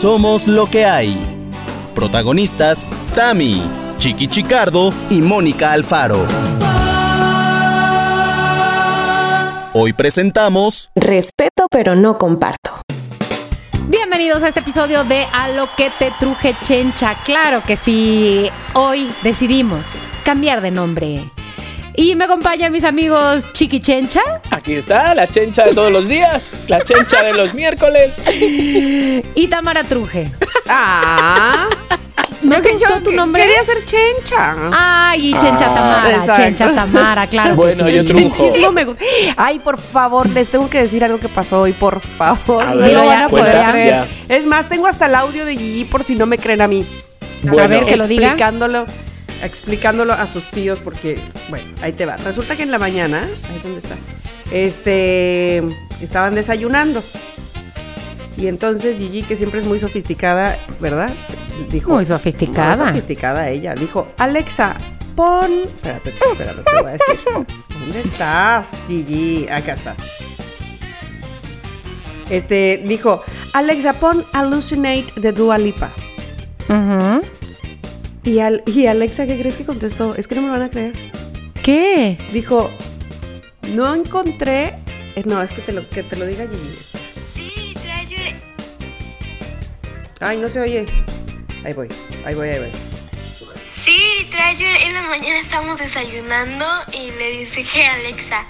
Somos lo que hay. Protagonistas, Tami, Chiqui Chicardo y Mónica Alfaro. Hoy presentamos Respeto pero no comparto. Bienvenidos a este episodio de A lo que te truje chencha. Claro que sí, hoy decidimos cambiar de nombre. Y me acompañan mis amigos Chiqui Chencha. Aquí está, la chencha de todos los días, la chencha de los miércoles. Y Tamara Truje. Ah. ¿No te gustó tu nombre? Quería ser chencha. Ay, y Chencha Ah, Tamara, exacto. Chencha Tamara, claro. que Bueno, sí. yo trujo. Me gusta. Ay, por favor, les tengo que decir algo que pasó hoy, por favor. A no ver, lo van a poder creer. ya. Es más, tengo hasta el audio de Gigi por si no me creen a mí. Bueno, a ver, que lo diga. explicándolo, explicándolo a sus tíos porque, bueno, ahí te va. Resulta que en la mañana, ahí dónde está, este, estaban desayunando. Y entonces Gigi, que siempre es muy sofisticada, ¿verdad? Dijo, Muy sofisticada. muy sofisticada ella. Dijo, Alexa, pon... Espérate, espérate, te voy a decir. ¿Dónde estás, Gigi? Acá estás. Este, dijo, Alexa, pon Hallucinate de Dua Lipa. Y, al- y Alexa, ¿qué crees que contestó? Es que no me lo van a creer. ¿Qué? Dijo, no encontré... eh, no, es que te lo, que te lo diga Gigi. Sí, trae. Ay, no se oye. Ahí voy, ahí voy, ahí voy. Sí, trae. En la mañana estábamos desayunando y le dije que Alexa,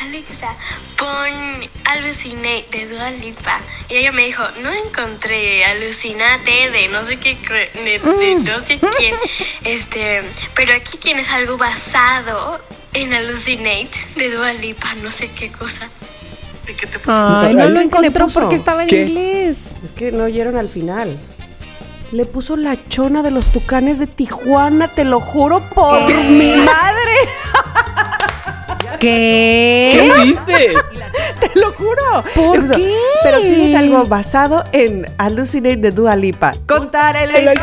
Alexa, pon Alucinate de Dua Lipa. Y ella me dijo, no encontré Alucinate de no sé qué, cre- de, de no sé quién. Este, pero aquí tienes algo basado en Alucinate de Dua Lipa, no sé qué cosa. ¿De qué te puso? Ay, no lo ¿qué le encontró porque estaba en ¿Qué? inglés. Es que no oyeron al final. Le puso la chona de los tucanes de Tijuana, te lo juro por mi madre. ¿Qué? ¿Qué dices? Te lo juro. ¿Por puso, qué? Pero tienes algo basado en Hallucinate de Dua Lipa. Contar el la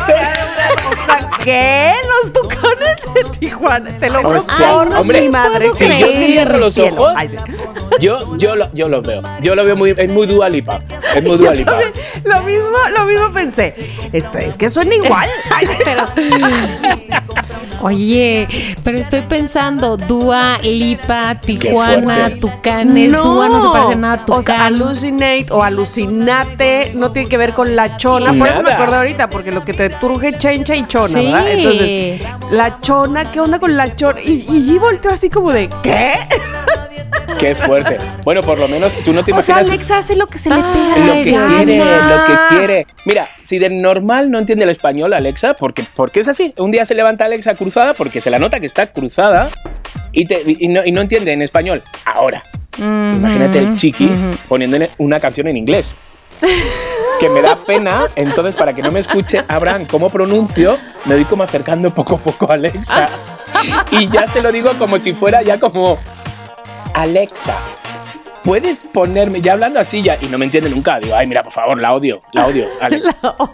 ¿Qué? Los tucanes de Tijuana. Te lo juro por hombre, mi madre. Si yo cierro los ojos, Ay, yo, yo, lo, yo los veo. Yo lo veo muy, es muy dualipa. Es muy dualipa. Lo mismo, lo mismo pensé. Esto, es que suena igual. Ay, pero Oye, pero estoy pensando, Dua, Lipa, Tijuana. Tucanes, Dua no se parece nada a O sea, Tucán. hallucinate o alucinate no tiene que ver con la chona. Por eso me acordé ahorita, porque lo que te truje chencha y chona, Sí. ¿verdad? Entonces, la chona, ¿qué onda con la chona? Y, y G volteó así como de, ¿qué? Qué fuerte. Bueno, por lo menos tú no te O sea, imaginas Alexa hace lo que se le Ay, pega lo que gana. quiere, lo que quiere. Mira, si de normal no entiende el español, Alexa, porque, porque es así. Un día se levanta Alexa cruzada porque se la nota que está cruzada y, te- y no, y no entiende en español. Ahora, imagínate el chiqui poniéndole una canción en inglés. Que me da pena, entonces para que no me escuche Abraham cómo pronuncio, me voy como acercando poco a poco a Alexa. Y ya se lo digo como si fuera ya como Alexa. ¿Puedes ponerme, ya hablando así ya, y no me entiende nunca, digo, ay, mira, por favor, la odio, la odio. Ale-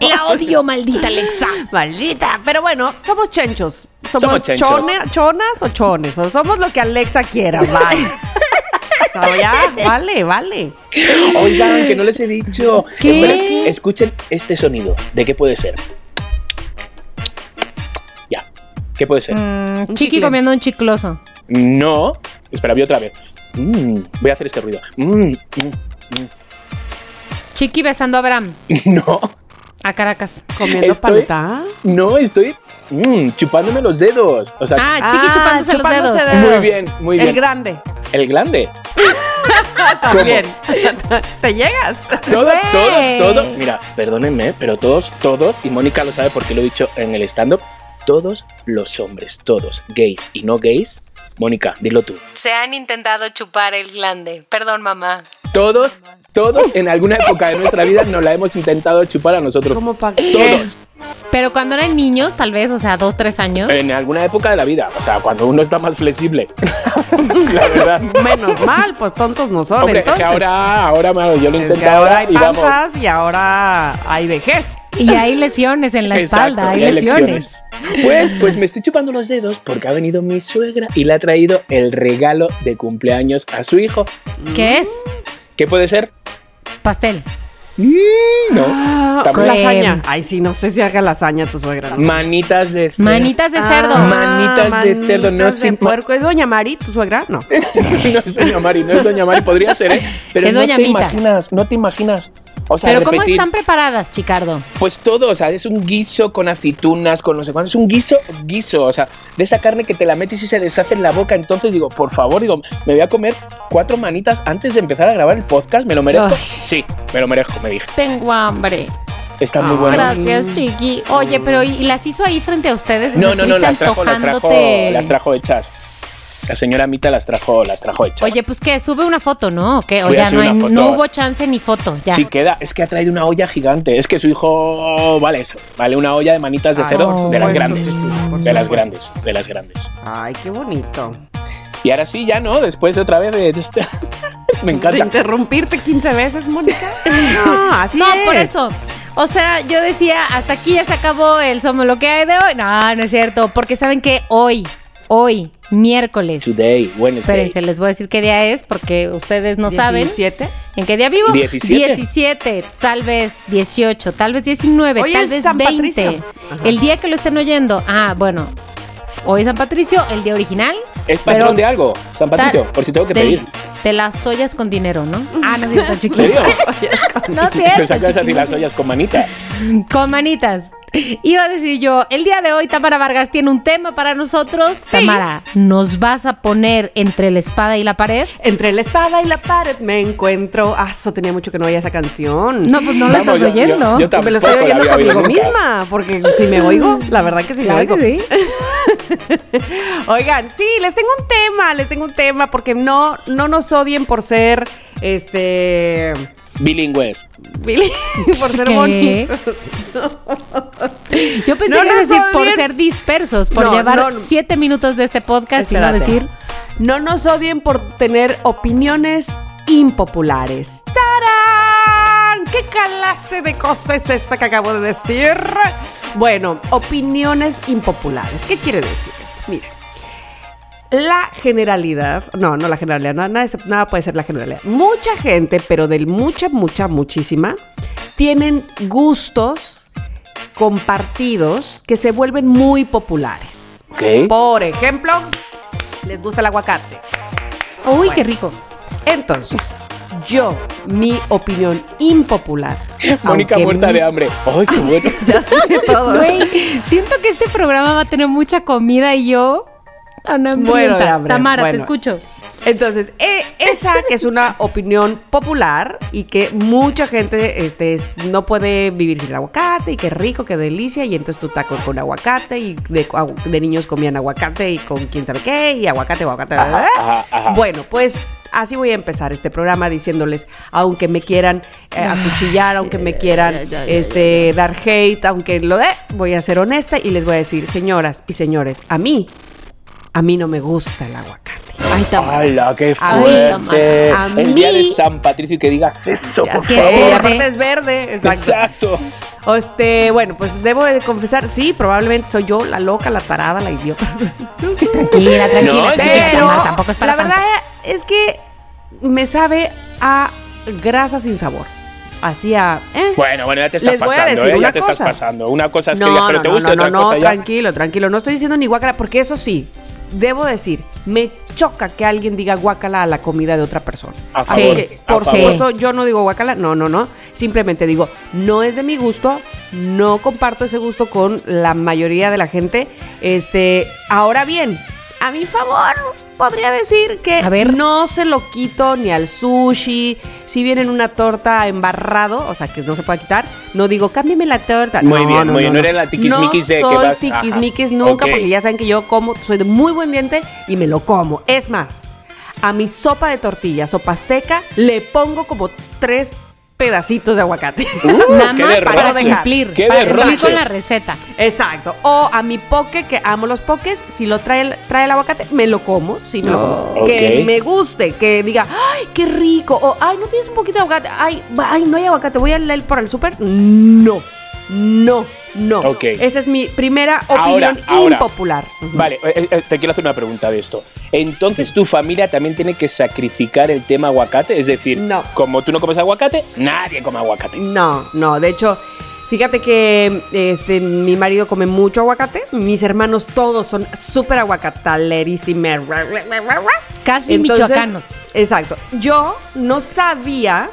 La odio, maldita Alexa. Maldita. Pero bueno, somos chenchos. Somos, Somos chenchos. chone- chonas o chones. O somos lo que Alexa quiera. O sea, ya, vale, vale. Oigan, que no les he dicho. Escuchen este sonido. ¿De qué puede ser? Ya. ¿Qué puede ser? Mm, chiqui chicle. comiendo un chicloso. No. Espera, voy otra vez. Mm, voy a hacer este ruido. Mm, mm, Chiqui besando a Abraham. mm. No. A Caracas. Comiendo Estoy- palta. No, estoy mm, chupándome los dedos. O sea, Ah, Chiqui Ah, chupándose, chupándose los dedos. dedos. muy bien, muy bien. El grande. El grande. También. ¿Te llegas? Todos, todos, todos. Mira, perdónenme, pero todos, todos, y Mónica lo sabe porque lo he dicho en el stand-up, todos los hombres, todos, gays y no gays. Mónica, dilo tú. Se han intentado chupar el glande. Perdón, mamá. Todos, todos en alguna época de nuestra vida nos la hemos intentado chupar a nosotros. ¿Cómo para Todos. Pero cuando eran niños, tal vez, o sea, dos, tres años. En alguna época de la vida. O sea, cuando uno está más flexible. la verdad. Menos mal, pues tontos no son. Hombre, es que entonces. ahora, ahora, mano, yo lo Es intento que ahora ahora hay y vamos. panzas y ahora hay vejez. Y hay lesiones en la Exacto, espalda, hay lesiones. Pues, pues me estoy chupando los dedos porque ha venido mi suegra y le ha traído el regalo de cumpleaños a su hijo. ¿Qué es? ¿Qué puede ser? Pastel. Mm, no. Ah, También. lasaña. Ay, sí, no sé si haga lasaña tu suegra. no sé. Manitas de cerdo. Manitas de cerdo. Ah, Manitas de cerdo, no puerco. ¿Es doña Mari, tu suegra? No. no es Doña Mari, no es Doña Mari, podría ser, ¿eh? Pero Es no Doña te Mita. imaginas, no te imaginas. O sea, Pero ¿cómo están preparadas, Chicardo? Pues todo, o sea, es un guiso con aceitunas, con no sé cuánto, es un guiso, guiso, o sea, de esa carne que te la metes y se deshace en la boca, entonces digo, por favor, digo, me voy a comer cuatro manitas antes de empezar a grabar el podcast, ¿me lo merezco? Sí, me lo merezco, me dije. Tengo hambre. Está muy bueno. Gracias, Chiqui. Oye, pero ¿y las hizo ahí frente a ustedes? No, no, no, ¿estuviste las trajo, las trajo, las trajo hechas. La señora Mita las trajo, las trajo hechas. Oye, pues que sube una foto, ¿no? ¿O qué? O ya no, hay, hubo chance ni foto. Ya. Sí queda, es que ha traído una olla gigante. Es que su hijo vale eso, vale una olla de manitas de Ay, por de las grandes, que sí, de las grandes, de las grandes. Ay, qué bonito. Y ahora sí, ya no, después de otra vez de, de este- me De encanta. interrumpirte 15 veces, Mónica. No, así no, es. por eso. O sea, yo decía, hasta aquí ya se acabó el Somos lo que hay de hoy. No, no es cierto. Porque saben que hoy, hoy, miércoles. Today, Wednesday. Espérense, les voy a decir qué día es porque ustedes no saben. 17. ¿En qué día vivo? 17. 17, tal vez 18, tal vez 19, Hoy tal es vez San 20. Patricio. Ajá. El día que lo estén oyendo. Ah, bueno. Hoy es San Patricio, el día original. ¿Es patrón pero de algo, San Patricio? Por si tengo que de, pedir. de las ollas con dinero, ¿no? Ah, no es cierto, ¿En chiquito. serio? No es cierto. sacas así las ollas con manitas. Con manitas. Iba a decir yo, el día de hoy Tamara Vargas tiene un tema para nosotros. Tamara, ¿nos vas a poner entre la espada y la pared? Entre la espada y la pared me encuentro. Ah, eso tenía mucho que no oía esa canción. No, pues no la estás yo- yo- oyendo. yo Y me lo estoy oyendo conmigo misma, porque si me oigo, la verdad que sí Claro me oigo. que sí. Oigan, sí, les tengo un tema, les tengo un tema, porque no, no nos odien por ser, este, Bilingües. Por ser bonitos. Yo pensé No que iba a nos decir por odien. ser dispersos, por No, llevar no, siete minutos de este podcast y no Espérate. decir. No nos odien por tener opiniones impopulares. ¡Tarán! ¿Qué clase de cosa es esta que acabo de decir? Bueno, opiniones impopulares. ¿Qué quiere decir esto? Mire. La generalidad, no, no la generalidad, nada, nada, puede ser la generalidad. Mucha gente, pero del mucha, mucha, muchísima, tienen gustos compartidos que se vuelven muy populares. Ok. Por ejemplo, les gusta el aguacate. Uy, qué rico. Entonces, yo, mi opinión impopular. Mónica muerta mi- de hambre. ¡Ay, qué bueno! Ya sé todo. Güey, siento que este programa va a tener mucha comida y yo. De hambre. Tamara, te Bueno. escucho. Entonces, eh, esa que es una opinión popular y que mucha gente este, es- no puede vivir sin el aguacate y qué rico, qué delicia. Y entonces tu taco con aguacate y de, niños comían aguacate y con quién sabe qué y aguacate, aguacate. Ajá, ¿verdad? ajá, ajá. Bueno, pues así voy a empezar este programa diciéndoles, aunque me quieran eh, acuchillar, aunque me quieran este, dar hate, aunque lo de, voy a ser honesta y les voy a decir, señoras y señores, a mí, a mí no me gusta el aguacate. Ay, Tamara. ¡Hala, qué A mí, fuerte! a El día de mí- San Patricio y que digas eso, por sé, favor. aparte es verde, exacto. Exacto. Este, bueno, pues debo de confesar, sí, probablemente soy yo la loca, la tarada, la idiota. Tranquila, tranquila, No, tranquila, Pero Tamara, tampoco es para la verdad tanto. es que me sabe a grasa sin sabor. Así a... ¿eh? Bueno, bueno, ya te estás Les voy a pasando, decir ¿eh? una Ya te estás pasando. Una cosa es que No, ya, pero no, te no, gusta no, otra no, no, cosa ya. tranquilo, tranquilo. No estoy diciendo ni guacala, porque eso sí, debo decir, me choca que alguien diga guacala a la comida de otra persona. Así que, por supuesto, yo no digo guacala, no, no, no. Simplemente digo, no es de mi gusto, no comparto ese gusto con la mayoría de la gente. Este, ahora bien, a mi favor, podría decir que A ver. no se lo quito ni al sushi. Si viene en una torta embarrado, o sea, que no se puede quitar, no digo, cámbiame la torta. Muy No, bien, no, muy bien. no, No eres la tiquismiquis no de que soy vas- tiquismiquis ajá. nunca, porque ya saben que yo como, soy de muy buen diente y me lo como. Es más, a mi sopa de tortilla, sopa azteca, le pongo como tres pedacitos de aguacate. Nada qué más para cumplir. para cumplir con la receta. Exacto. O a mi poke, que amo los pokés, si lo trae el, trae el aguacate, me lo como. Sí, me lo como. Ok. Que me guste, que diga, ay, qué rico. O, ay, no tienes un poquito de aguacate. Ay, ay no hay aguacate, voy a leer por el súper. No. No, no. Ok. Esa es mi primera opinión ahora. impopular. Vale, eh, eh, te quiero hacer una pregunta de esto. Entonces, ¿tu familia también tiene que sacrificar el tema aguacate? Es decir, No. como tú no comes aguacate, nadie come aguacate. No, no, de hecho, fíjate que este, mi marido come mucho aguacate, mis hermanos todos son súper aguacatalerísimos. Casi Entonces, michoacanos. Exacto. Yo no sabía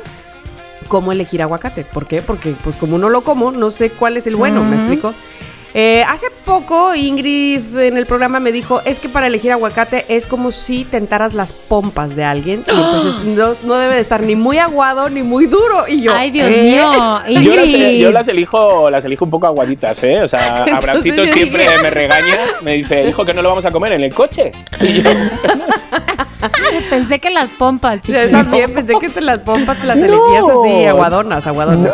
cómo elegir aguacate. ¿Por qué? Porque pues como no lo como, no sé cuál es el bueno, ¿me Ujú. explico? Eh, hace poco Ingrid en el programa me dijo, es que para elegir aguacate es como si tentaras las pompas de alguien. Y entonces no, no debe de estar ni muy aguado ni muy duro. Y yo, Ay, Dios ¿eh? mío. Yo las, Ingrid. yo las elijo las elijo un poco aguaditas, ¿eh? O sea, Abracito siempre dije- me regaña, me dice, dijo que no lo vamos a comer en el coche. Y yo, Pensé que las pompas, Yo chicos. también pensé que te las pompas te las No. elegías así, aguadonas, aguadonas.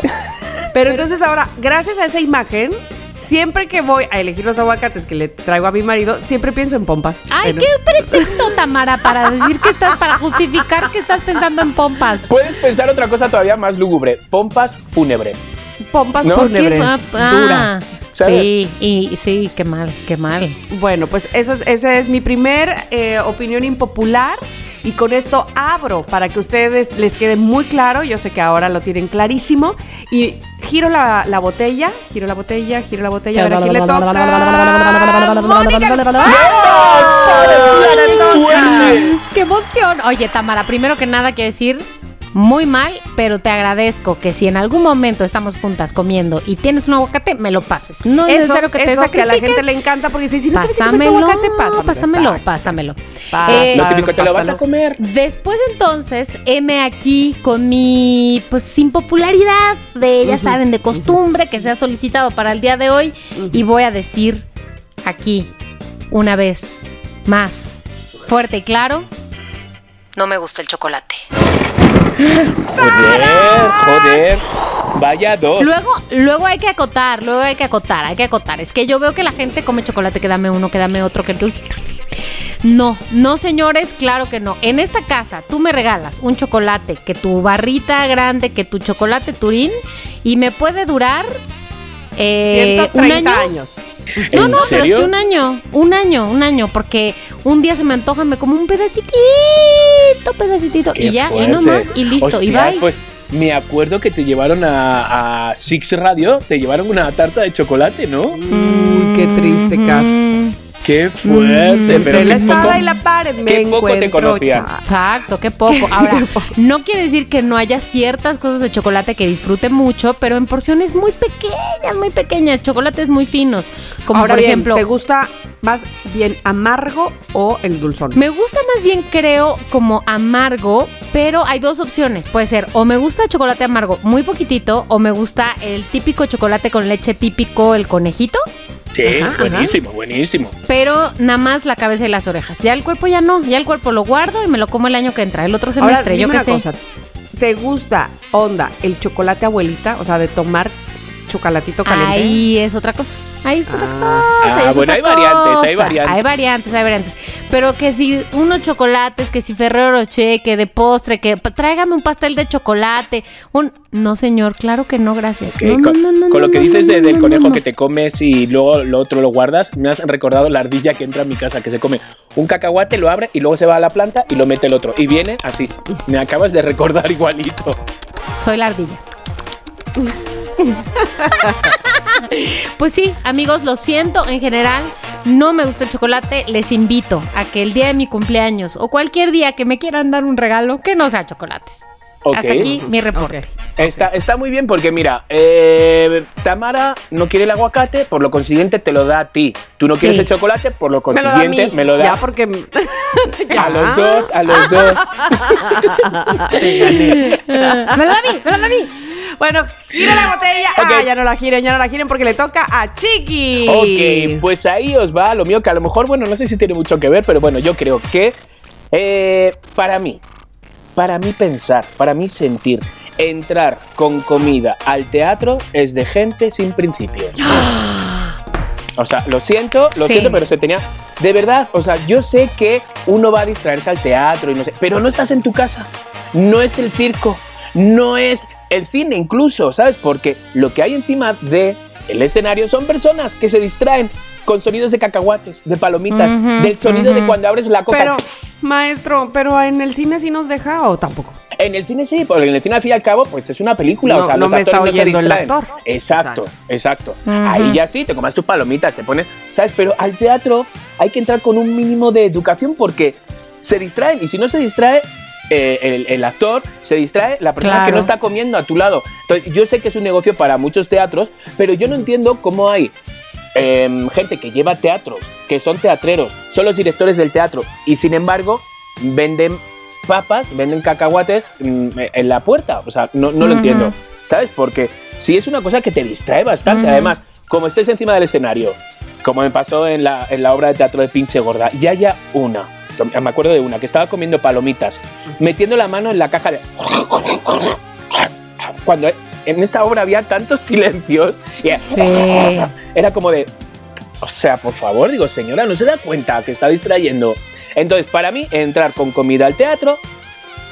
Pero entonces ahora, gracias a esa imagen, siempre que voy a elegir los aguacates que le traigo a mi marido, siempre pienso en pompas. Ay, qué pretexto, Tamara, para decir que estás, para justificar que estás pensando en pompas. puedes pensar otra cosa todavía más lúgubre, pompas fúnebres. Pompas ¿No? fúnebres, Ah, ah, duras. ¿Sabes? Sí, y sí, qué mal, qué mal. Bueno, pues eso, es- esa es mi primer eh, opinión impopular. Y con esto abro para que ustedes les quede muy claro. Yo sé que ahora lo tienen clarísimo. Y giro la, la botella, giro la botella, giro la botella. A ver a quién le toca. ¡Mónica. ¡Qué emoción! Oye, Tamara, primero que nada quiero decir muy mal, pero te agradezco que si en algún momento estamos juntas comiendo y tienes un aguacate, me lo pases. No es Eso, necesario que te eso que a la gente le encanta porque dice, si no te Pásamelo, aguacate, pásamelo. pásamelo, Exacto. pásamelo. Pásalo, Eh, Lo típico, te lo vas a comer. Después entonces, heme aquí con mi pues impopularidad de, ya saben, de costumbre que se ha solicitado para el día de hoy y voy a decir aquí una vez más fuerte y claro, no me gusta el chocolate. Joder, joder. Vaya dos. Luego, luego hay que acotar, luego hay que acotar, hay que acotar. Es que yo veo que la gente come chocolate, que dame uno, que dame otro, que no, no señores, claro que no. En esta casa tú me regalas un chocolate, que tu barrita grande, que tu chocolate turín, y me puede durar eh, un 130 año. años. No, ¿En no, pero sí un año, un año, un año, porque un día se me antoja, me como un pedacitito, pedacitito, Qué y ya, y fuerte. nomás, y listo, y bye. Pues me acuerdo que te llevaron a, a Six Radio, te llevaron una tarta de chocolate, ¿no? Uy, qué triste caso. Qué fuerte, Mm, pero la espada poco- y la pared me qué poco te conocía. Exacto, qué poco. Ahora, no quiere decir que no haya ciertas cosas de chocolate que disfrute mucho, pero en porciones muy pequeñas, muy pequeñas, chocolates muy finos. Como Ahora por bien, ejemplo, ¿te gusta más bien amargo o el dulzón? me gusta más bien, creo, como amargo, pero hay dos opciones. Puede ser o me gusta chocolate amargo muy poquitito, o me gusta el típico chocolate con leche típico, el conejito, Sí, Ajá, buenísimo, buenísimo. pero nada más la cabeza y las orejas. Ya el cuerpo ya no, ya el cuerpo lo guardo y me lo como el año que entra, el otro Ahora, semestre, yo qué sé. cosa. ¿Te gusta, onda, el chocolate abuelita? O sea, de tomar chocolatito caliente. Ahí es otra cosa. Ahí es otra Ah. cosa. Ah, bueno, hay variantes, hay variantes. Hay variantes, hay variantes. Pero que si unos chocolates, que si Ferrero Rocher, que de postre, que tráigame un pastel de chocolate. Un no, señor, claro que no, gracias. Ok, No, no, con, no, no, con lo que dices de- del conejo que te comes y luego lo otro lo guardas, me has recordado la ardilla que entra a mi casa, que se come un cacahuate, lo abre y luego se va a la planta y lo mete el otro. Y viene así. Me acabas de recordar igualito. Soy la ardilla. Pues sí, amigos, lo siento, en general no me gusta el chocolate, les invito a que el día de mi cumpleaños o cualquier día que me quieran dar un regalo, que no sea chocolates. Ok. Hasta aquí mi reporte. Está, está muy bien porque mira, eh, Tamara no quiere el aguacate, por lo consiguiente te lo da a ti. Tú no quieres Sí. el chocolate, por lo Me lo da a mí. consiguiente me lo da, Ya, porque... Ya. a los dos, a los dos. Me lo da a mí, me lo da a mí. Bueno, gira la botella. Ah, ya no la giren, ya no la giren porque le toca a Chiqui. Ok, pues ahí os va lo mío, que a lo mejor, bueno, no sé si tiene mucho que ver, pero bueno, yo creo que eh, para mí, para mí pensar, para mí sentir, entrar con comida al teatro es de gente sin principios. O sea, lo siento, lo Sí. siento, pero se tenía. De verdad, o sea, yo sé que uno va a distraerse al teatro y no sé, pero no estás en tu casa. No es el circo, no es el cine incluso, ¿sabes? Porque lo que hay encima de el escenario son personas que se distraen con sonidos de cacahuates, de palomitas, Ujú, del sonido de ujú. cuando abres la coca. Pero, maestro, pero en el cine sí nos deja o tampoco. En el cine sí, porque en el cine al fin y al cabo, pues es una película. No- o sea, no los me está actores no se oyendo el actor. Exacto, exacto. Ujú. Ahí ya sí, te comas tus palomitas, te pones, ¿sabes? Pero al teatro hay que entrar con un mínimo de educación porque se distraen y si no se distrae. Eh, el, el actor se distrae, la persona que no está comiendo a tu lado. Entonces, yo sé que es un negocio para muchos teatros, pero yo no entiendo cómo hay em, gente que lleva teatros, que son teatreros, son los directores del teatro, y sin embargo venden papas, venden cacahuates mm, en la puerta. O sea, no, no lo entiendo, ¿sabes? Porque sí es una cosa que te distrae bastante. Además, como estés encima del escenario, como me pasó en la, en la obra de teatro de Pinche Gorda, y haya una, me acuerdo de una, que estaba comiendo palomitas, metiendo la mano en la caja de... Cuando en esa obra había tantos silencios, y Sí. era como de, o sea, por favor, digo, señora, ¿no se da cuenta que está distrayendo? Entonces, para mí, entrar con comida al teatro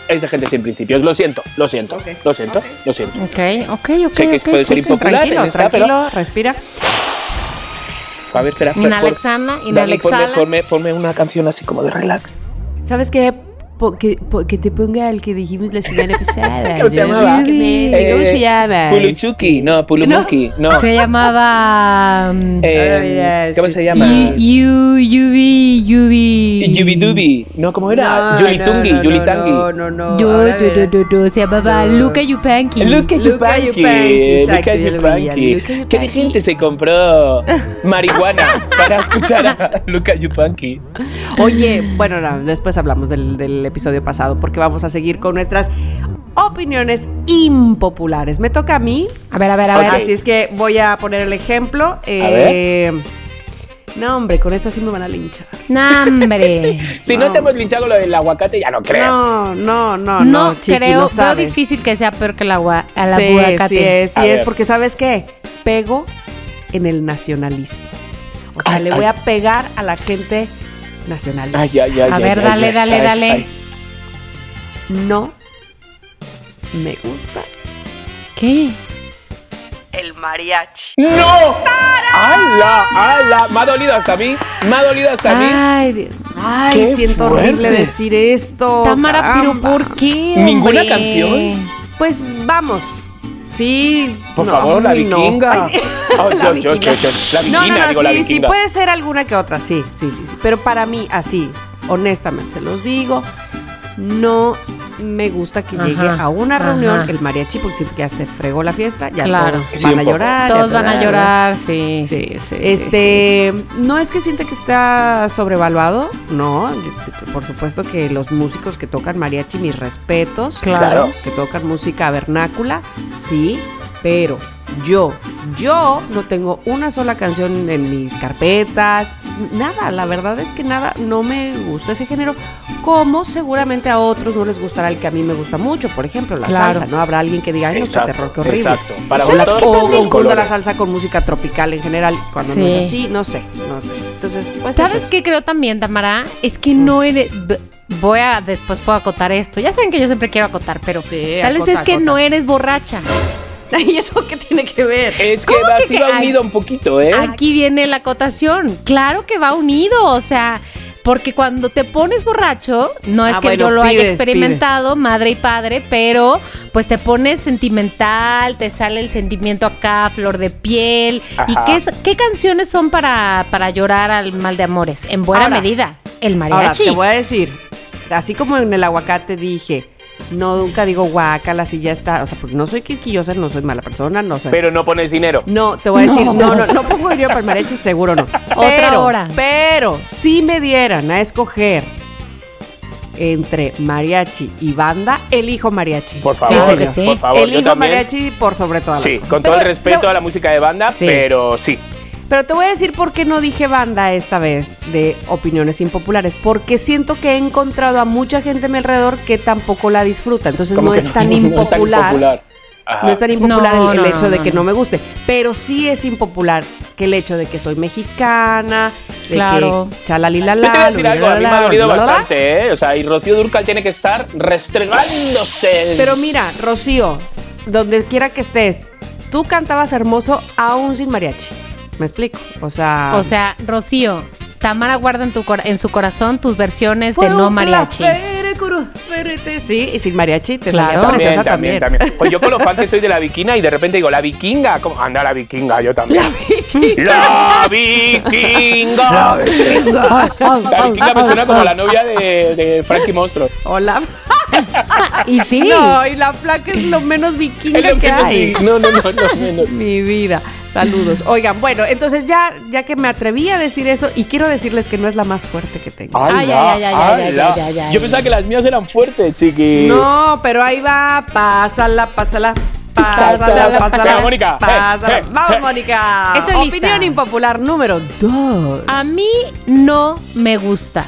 es de gente sin principios. Lo siento, lo siento, Ok, lo siento, ok. lo siento. Ok, ok, ok. Sé que ok, puede ser impopular Tranquilo, en esta, tranquilo, respira. A ver, espera, Inhalexana, Dani, ponme, ponme, ponme una canción así como de relax. ¿Sabes qué? Po- que, po- que te ponga el que dijimos la semana pasada. ¿Cómo se ¿no? llamaba? Exactamente, ¿Cómo Eh, se llama? Puluchuki, no, Pulumuki, no. Se llamaba. um, Eh, ¿Cómo se llama? Yu, Yu- Yubi, Yubi. Yubidubi, no, ¿cómo era? Yulitungi, no, Yulitangi. No, no, no. Yo, se llamaba No. Luca Yupanqui. Luca Yupanqui. Luca Yupanqui. ¿Qué de gente se compró marihuana para escuchar a Luca Yupanqui? Oye, bueno, no, después hablamos del, del episodio pasado porque vamos a seguir con nuestras opiniones impopulares. Me toca a mí, A ver, a ver, a ver. así es que voy a poner el ejemplo. Eh, No, hombre, con esta sí me van a linchar. Nambre. Si no, No. te hemos linchado lo del aguacate, ya no creo. No, no, no, no. No, chiqui, creo, lo veo sabes. difícil que sea peor que el agua, el Sí, aguacate. sí es, sí A es, ver. porque ¿sabes qué? Pego en el nacionalismo. O sea, Ay, le ay. voy a pegar a la gente nacionalista. Ay, ay, ay, A ay, ver, ay, dale, ay, dale, ay, dale. No me gusta ¿Qué? el mariachi. ¡No! ¡Hala! ¡Hala! Me ha dolido hasta a mí. Me ha dolido hasta a mí. Ay, Dios. Ay, ¡Qué siento fuerte! horrible decir esto. Tamara, pero caramba. ¿por qué? ¿Ninguna canción? Pues vamos. Sí. Por no, favor, la vikinga. La La No, vikinga, no, no, digo, la sí, sí, puede ser alguna que otra, sí, sí, sí, sí. Pero para mí, así, honestamente, se los digo, no me gusta que Ajá, llegue a una reunión ajá. el mariachi porque siento que ya se fregó la fiesta, ya Claro. todos van a llorar. Todos van a llorar, sí, sí, Sí. sí. sí, Este, no es que sienta que está sobrevaluado, no, yo- por supuesto que los músicos que tocan mariachi, mis respetos, Claro. que tocan música vernácula, sí, pero yo, yo no tengo una sola canción en mis carpetas, nada, la verdad es que nada, no me gusta ese género, como seguramente a otros no les gustará el que a mí me gusta mucho, por ejemplo, la Claro. salsa, ¿no? Habrá alguien que diga, ay, no, qué terror, qué horrible. exacto. Para O las- gustos, o con confundo la salsa con música tropical en general, cuando no Sí. es así, no sé, no sé. Entonces, pues ¿Sabes es qué creo también, Tamara? Es que Mm. no eres. Voy a. Después puedo acotar esto. Ya saben que yo siempre quiero acotar, pero. Sí, tal vez acota, es que acota. no eres borracha. ¿Y eso qué tiene que ver? Es que ¿Cómo va, que sí va unido un poquito, ¿eh? Aquí viene la acotación. Claro que va unido. O sea. Porque cuando te pones borracho, no es Ah, que bueno, yo lo haya pides, experimentado, madre y padre, pero pues te pones sentimental, te sale el sentimiento acá, flor de piel. ¿Y qué, es- qué canciones son para, para llorar al mal de amores? En buena Ahora, medida, el Ahora, mariachi. te voy a decir, así como en el aguacate dije, no, nunca digo guacala, si ya está, o sea, porque no soy quisquillosa, no soy mala persona, no soy... Pero no pones dinero. no, te voy a decir, no, no, no, pongo dinero para el mariachi, seguro no. Pero, hora. Pero, si me dieran a escoger entre mariachi y banda, elijo mariachi. Por Sí, favor, sí que sí. por favor, elijo mariachi por sobre todas Sí, las cosas. con todo el respeto pero- a la música de banda, Sí. pero sí. Pero te voy a decir por qué no dije banda esta vez de opiniones impopulares. Porque siento que he encontrado a mucha gente a mi alrededor que tampoco la disfruta. Entonces no es tan no es tan impopular. Ajá. No es tan impopular No, el, el no, hecho de no, que no. me guste. Pero sí es impopular que el hecho de que soy mexicana, de Claro. que chalalilala, Yo te voy a decir algo, a mí me ha dolido bastante, ¿eh? O sea, y Rocío Durcal tiene que estar restregándose. Pero mira, Rocío, donde quiera que estés, tú cantabas hermoso aún sin mariachi. ¿Me explico? O sea... O sea, Rocío, Tamara guarda en, tu cor- en su corazón tus versiones de no un mariachi. Sí, y sin mariachi te Claro. salía También, también, también. también. Pues yo con los fans que soy de la vikinga y de repente digo, la vikinga, ¿cómo? Anda la vikinga, yo también. La vikinga. La vikinga me suena como la novia de, de Frankie Monstruo. Hola. Y sí. No, y la flaca es lo menos vikinga Es lo que que hay. No, no, no, no, menos. Mi vida. Saludos. Oigan, bueno, entonces ya, ya que me atreví a decir eso, y quiero decirles que no es la más fuerte que tengo. Ay, ¡Hala, ay, ay, ay. Yo pensaba que las mías eran fuertes, chiqui. No, pero ahí va, pásala, pásala. Pásala, Pásala. Mónica. Pásala. Vamos. Mónica. Opinión impopular número dos. A mí no me gusta.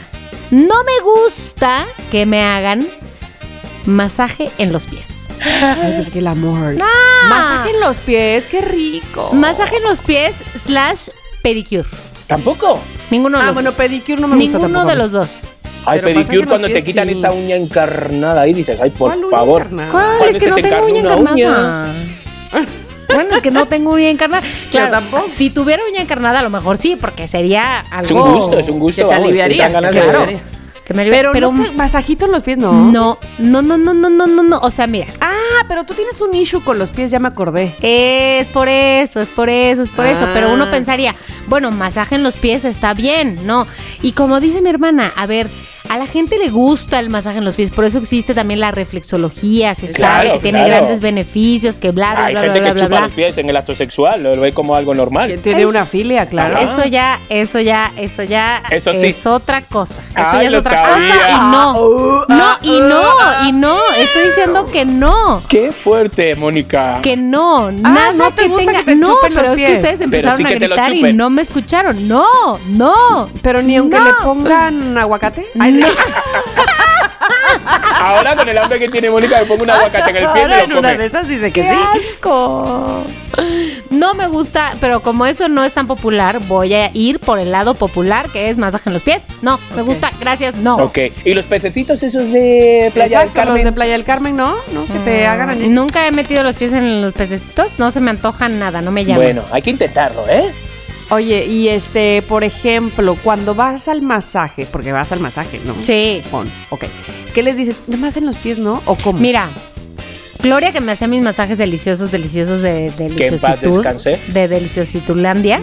No me gusta que me hagan masaje en los pies. Ay, pues que el amor. Masaje en los pies, qué rico. Masaje en los pies slash pedicure. ¿Tampoco? Ninguno de Ah, los bueno, dos. pedicure no me gusta Ninguno tampoco. de los dos. Ay, Pero pedicure cuando te pies, quitan sí. esa uña encarnada ahí dices, ay, por ¿Cuál uña favor. encarnada? ¿Cuál? ¿Cuándo Es que no te tengo uña encarnada. Bueno, es que no tengo uña encarnada. Claro, tampoco. Si tuviera uña encarnada, a lo mejor sí, porque sería algo. Es un gusto, es un gusto. que te vamos, aliviaría, de- Claro. aliviaría. Que me Pero, pero no te- masajito en los pies, no. no, no, no, no, no, no, no, no. O sea, mira, Ah, pero tú tienes un issue con los pies, ya me acordé. Es por eso, es por eso, es por eso. Ah. Pero uno pensaría, bueno, masaje en los pies está bien, ¿no? Y como dice mi hermana, a ver, a la gente le gusta el masaje en los pies, por eso existe también la reflexología, se Claro, sabe que tiene claro. grandes beneficios, que bla, bla, Hay bla, gente bla, que bla, chupa bla, los pies en el acto sexual, lo ve como algo normal. Que tiene Es- una filia, claro. Ah. Eso ya, eso ya, eso ya Eso sí. es otra cosa. Eso Ay, ya es otra sabía. cosa y no. Uh, No, ah, y uh, no, ah. y no. Estoy diciendo que no. Qué fuerte, Mónica. Que no, nada Ah, ¿no te que gusta tenga. que te no, chupen los pero es que pies? ustedes Pero empezaron sí a gritar y no me escucharon. No, no. Pero ni aunque No. le pongan aguacate. Ay, No. Ahora con el hambre que tiene Mónica me pongo un aguacate en el pie y en lo una de come. esas dice que ¡Qué sí. asco! No me gusta, pero como eso no es tan popular, voy a ir por el lado popular, que es masaje en los pies. No, me gusta, gracias, no. Ok, ¿y los pececitos esos de Playa Exacto, del Carmen? los de Playa del Carmen, ¿no? ¿No? Que te Mm, hagan allí. Nunca he metido los pies en los pececitos, no se me antojan nada, no me llaman. Bueno, hay que intentarlo, ¿eh? Oye, y este, por ejemplo, cuando vas al masaje, porque vas al masaje, ¿no? Sí. On, ok. ¿Qué les dices? ¿Nada más en los pies, no? ¿O cómo? Mira, Gloria que me hacía mis masajes deliciosos, deliciosos de deliciositud, de deliciositulandia.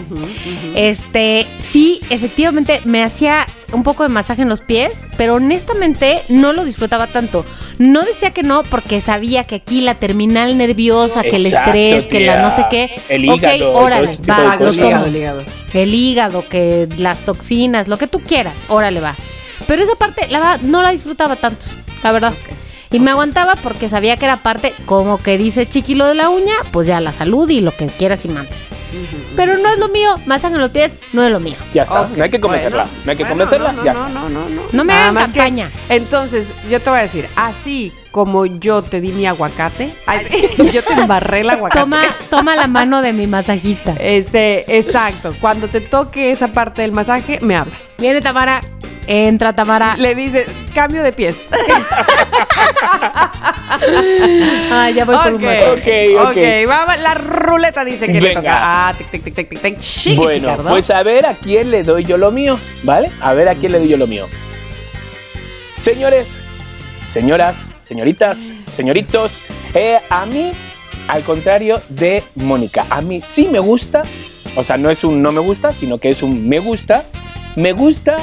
Este, sí, efectivamente me hacía un poco de masaje en los pies, pero honestamente no lo disfrutaba tanto. No decía que no porque sabía que aquí la terminal nerviosa, que el estrés, que la no sé qué. El ok, hígado, órale, ese tipo va, hígado, el hígado. El hígado, que las toxinas, lo que tú quieras, órale va. Pero esa parte, la verdad, no la disfrutaba tanto, la verdad. Y me aguantaba porque sabía que era parte, como que dice Chiqui lo de la uña, pues ya la salud y lo que quieras y mandes. Pero no es lo mío, masaje en los pies, no es lo mío. Ya está, no hay que convencerla. bueno. no hay que Bueno, convencerla, no, ya no, está. no, no, no. No me Nada hagan que- campaña. entonces, yo te voy a decir, así como yo te di mi aguacate, ay, sí, yo te embarré el aguacate. Toma, toma la mano de mi masajista. Este, exacto. Cuando te toque esa parte del masaje, me hablas. Viene Tamara, entra Tamara. Le dices, cambio de pies. Ay, ya voy por un Ok, masaje. Ok, ok. la ruleta dice que le Venga. toca. Ah, tic, tic, tic, tic, tic, tic. Chiqui, Bueno, Chicardo. pues a ver a quién le doy yo lo mío, ¿vale? A ver a quién le doy yo lo mío. Señores, señoras, señoritas, señoritos, eh, a mí, al contrario de Mónica, a mí sí me gusta, o sea, no es un no me gusta, sino que es un me gusta, me gusta.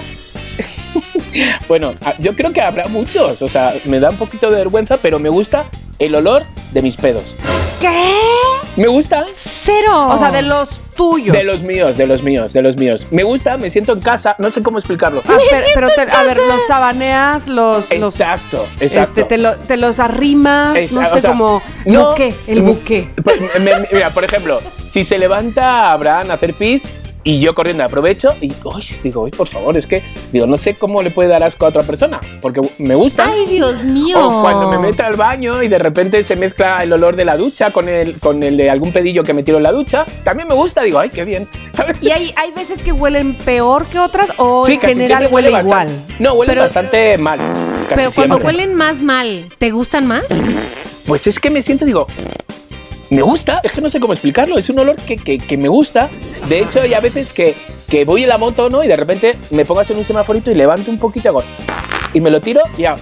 bueno, a- yo creo que habrá muchos, o sea, me da un poquito de vergüenza, pero me gusta el olor de mis pedos. ¿Qué? Me gusta. Cero. o sea, de los tuyos. De los míos, de los míos, de los míos. Me gusta, me siento en casa, no sé cómo explicarlo. Ah, pero, pero te- a ver, los sabaneas, los. los exacto, exacto. Este, te, lo- te los arrimas, no o sé, sea, como no, buque, el mm, buque. Pues, me- me- mira, por ejemplo, si se levanta Abraham a hacer pis y yo corriendo aprovecho y uy, digo, uy, por favor, es que digo, no sé cómo le puede dar asco a otra persona, porque me gusta. Ay, Dios mío. O cuando me meto al baño y de repente se mezcla el olor de la ducha con el, con el de algún pedillo que me tiro en la ducha, también me gusta, digo, ay, qué bien. ¿Y hay, hay veces que huelen peor que otras o Sí, en general huele igual? No, huele Pero- bastante mal. Pero cuando siempre. huelen más mal, ¿te gustan más? Pues es que me siento, digo, me gusta, es que no sé cómo explicarlo, es un olor que, que- que me gusta. De hecho, hay a veces que, que voy en la moto, ¿no? Y de repente me pongas en un semaforito y levanto un poquito y hago, y me lo tiro y ya.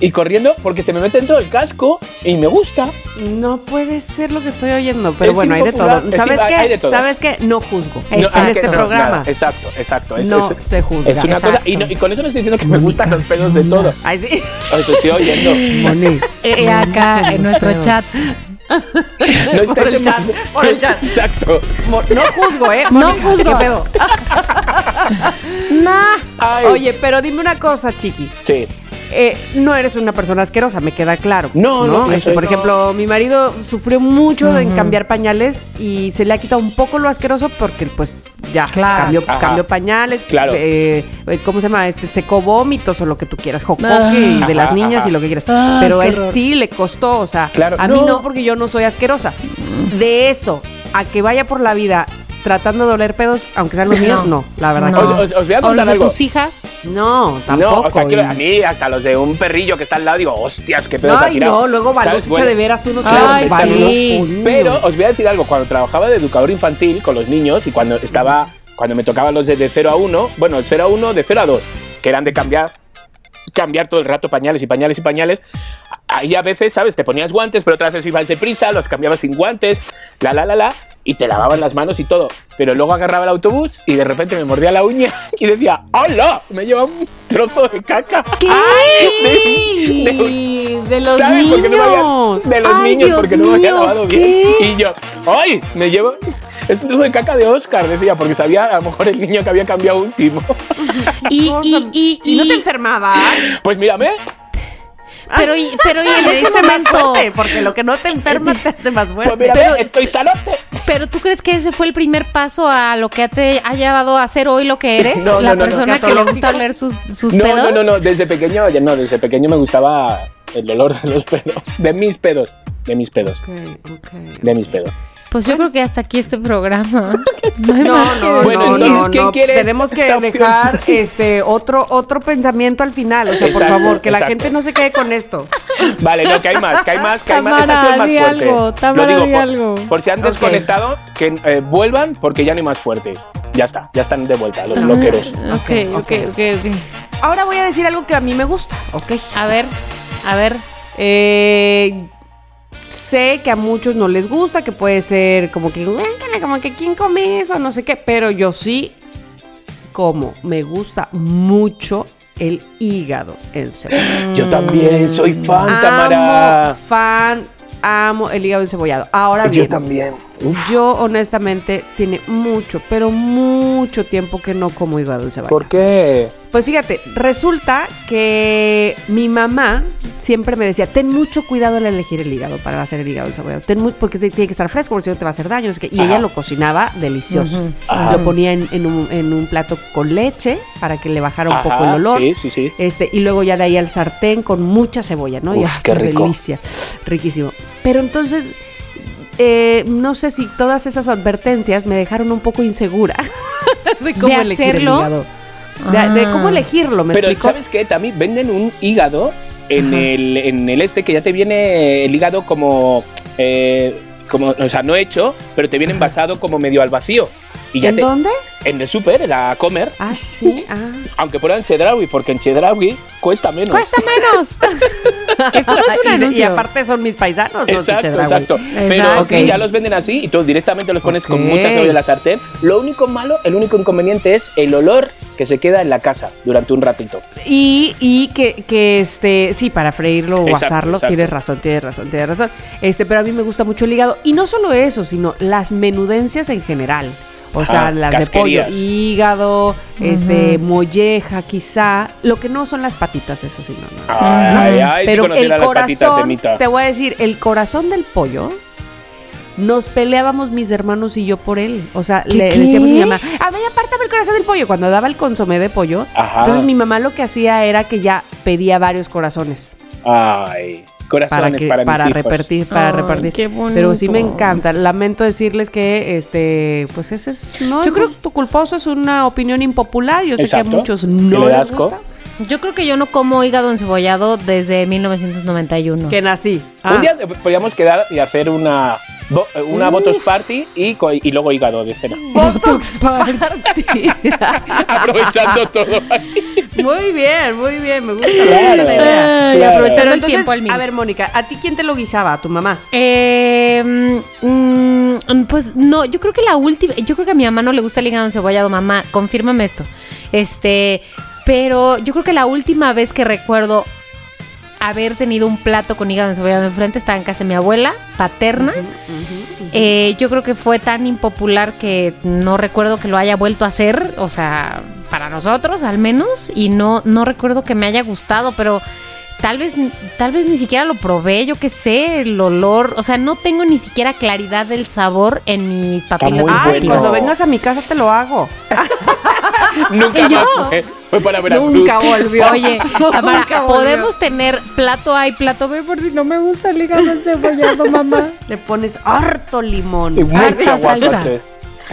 Y corriendo porque se me mete dentro del casco y me gusta. No puede ser lo que estoy oyendo, pero Es bueno, hay de todo. ¿Sabes imp- qué? hay de todo. ¿Sabes qué? No juzgo. No, en que este no, programa. nada, exacto, exacto. es- No es- se juzga. Es una cosa, y, no- y con eso no estoy diciendo que me gustan los pedos de todo. Ay, sí. Os estoy oyendo. Moni. Eh, acá en nuestro chat. No Por el chat, por el chat. Exacto. No juzgo, ¿eh? No juzgo. ¿Qué pedo? Nah. Ay. Oye, pero dime una cosa, chiqui. Sí. Eh, no eres una persona asquerosa, me queda claro. No, no, Este, eso por no. ejemplo, mi marido sufrió mucho en cambiar pañales y se le ha quitado un poco lo asqueroso porque, pues, ya Claro. cambió, pañales. Claro. eh, ¿Cómo se llama? Este, secó vómitos o lo que tú quieras, jocoque Ah. y de las niñas ajá. y lo que quieras. Ah, pero a él horror. sí le costó, o sea, Claro, a mí no. no porque yo no soy asquerosa. De eso a que vaya por la vida tratando de oler pedos, aunque sean los míos, no, la verdad No. que no. Os- os- voy a ¿O los contar de algo. tus hijas? No, tampoco. No, o sea, a mí hasta los de un perrillo que está al lado digo, hostias, qué pedo te ha Ay, tirado. no, luego. Baluz echa Bueno, de veras unos claro, Ay, Baluz, sí. Pero os voy a decir algo, cuando trabajaba de educador infantil con los niños y cuando estaba, cuando me tocaban los de, de 0 a 1, bueno, el 0 a 1, de 0 a 2, que eran de cambiar, cambiar todo el rato pañales y pañales y pañales, ahí a veces, ¿sabes? Te ponías guantes, pero otras veces ibas deprisa, los cambiabas sin guantes, la, la, la, la, y te lavaban las manos y todo. Pero luego agarraba el autobús y de repente me mordía la uña y decía, ¡hola! Me lleva un trozo de caca. ¿Qué? De- de- De, de los ¿Sabes? Porque no me había- niños. de los Ay, niños, Dios porque no me había lavado bien. Y yo, ¡ay! Me llevo. Es un trozo de caca de Oscar, decía, porque sabía a lo mejor el niño que había cambiado último. Y, y, y, ¿Y no te enfermabas? Pues mírame, pero, y- pero y en ese hice más momento. fuerte, porque lo que no te enferma te hace más pues fuerte. mírame, Pero- estoy sanote. Pero tú crees que ese fue el primer paso a lo que te ha llevado a ser hoy lo que eres? No, la no, no, no. persona que le gusta oler sus, sus No, pedos. no, no, no, desde pequeño, ya no, desde pequeño me gustaba el olor de los pedos. De mis pedos, de mis pedos, de mis pedos. Pues yo creo que hasta aquí este programa. No, No, no, Bueno, no, no, ¿quién no. quiere Tenemos que dejar este otro otro pensamiento al final, o sea, por favor, que la gente no se quede con esto. Vale, no, que hay más, que hay más, que hay más. Tamara, di fuerte. algo, Tamara, digo di por, algo. por si han Ok. desconectado, que eh, vuelvan porque ya no hay más fuertes. Ya está, ya están de vuelta los loqueros. Ok, ok, ok, ok. Ahora voy a decir algo que a mí me gusta, ¿ok? A ver, a ver. Eh, sé que a muchos no les gusta, que puede ser como que, "Guácala, como que quién come eso, no sé qué, pero yo sí como, me gusta mucho el hígado encebollado. Yo también soy fan, Amo, Tamara. fan, amo el hígado encebollado. Ahora Yo bien, también. Uf, yo honestamente tiene mucho, pero mucho tiempo que no como hígado encebollado. ¿Por qué? Pues fíjate, resulta que mi mamá siempre me decía, ten mucho cuidado al elegir el hígado para hacer el hígado encebollado. Ten muy, porque te- tiene que estar fresco, porque si no te va a hacer daño. no sé qué. Y Ajá. ella lo cocinaba delicioso. Ajá. Lo ponía en, en un, en un plato con leche para que le bajara un poco el olor. Sí, sí, sí. Este, y luego ya de ahí al sartén con mucha cebolla, ¿no? y ah, qué rico. delicia. Riquísimo. Pero entonces, eh, no sé si todas esas advertencias me dejaron un poco insegura de cómo ¿De elegir el hacerlo? hígado. De, de cómo Ah. elegirlo, ¿me Pero explico? ¿sabes qué? También venden un hígado en, el, en el este que ya te viene el hígado como... eh, como, o sea, no hecho, pero te viene envasado como medio al vacío. Y ya ¿En te, dónde? En el súper, en la comer, Ah, sí. Ah. aunque fuera en Chedraui, porque en Chedraui cuesta menos. ¡Cuesta menos! Esto no es un y, anuncio. aparte son mis paisanos, no Exacto, Chedraui. exacto. Pero Exacto. sí, ya los venden así y tú directamente los pones con mucha cebolla en la sartén. Lo único malo, el único inconveniente es el olor que se queda en la casa durante un ratito. Y, y que, que, este, sí, para freírlo o Exacto, asarlo, exacto. tienes razón, tienes razón, tienes razón. Este, pero a mí me gusta mucho el hígado. Y no solo eso, sino las menudencias en general. O Ajá, sea, las de pollo, hígado, este, molleja, quizá. Lo que no son las patitas, eso sí, no, no. Ay, ay, Pero el corazón, te voy a decir, el corazón del pollo, nos peleábamos mis hermanos y yo por él. O sea, ¿Qué, le qué? decíamos a mi mamá, a ver, apártame el corazón del pollo. Cuando daba el consomé de pollo, Ajá. entonces mi mamá lo que hacía era que ya pedía varios corazones Ay, corazones para que para, para, mis hijos. repartir, para Ay, repartir. qué bonito. Pero sí me encanta. Lamento decirles que este, pues ese es no Yo es creo- gusto culposo, es una opinión impopular. Yo sé que a muchos Que no les asco. gusta. Yo creo que yo no como hígado encebollado desde 1991. Que nací. Ah. Un día podríamos quedar y hacer una, bo- una Botos Party y, luego hígado de cena. Botox Party. Aprovechando todo. muy bien, muy bien, me gusta. Claro. la idea. Ay, Claro. aprovechando Pero el tiempo al mil. a ver, Mónica, ¿a ti quién te lo guisaba? ¿A tu mamá? Eh, mm, pues no, yo creo que la última, yo creo que a mi mamá no le gusta el hígado encebollado, mamá, confírmame esto. Este, pero yo creo que la última vez que recuerdo haber tenido un plato con hígado encebollado enfrente estaba en casa de mi abuela paterna. Eh, yo creo que fue tan impopular que no recuerdo que lo haya vuelto a hacer, o sea, para nosotros al menos, y no, no recuerdo que me haya gustado, pero tal vez, tal vez ni siquiera lo probé, yo qué sé, el olor, o sea, no tengo ni siquiera claridad del sabor en mis papilas Ay, bueno. cuando vengas a mi casa te lo hago. Nunca ¿Y yo? más fue, fue para Veracruz. Nunca volvió. Oye, Tamara, Nunca volvió. podemos tener plato A y plato B por si no me gusta el hígado encebollado, mamá. Le pones harto limón. Y Harta salsa.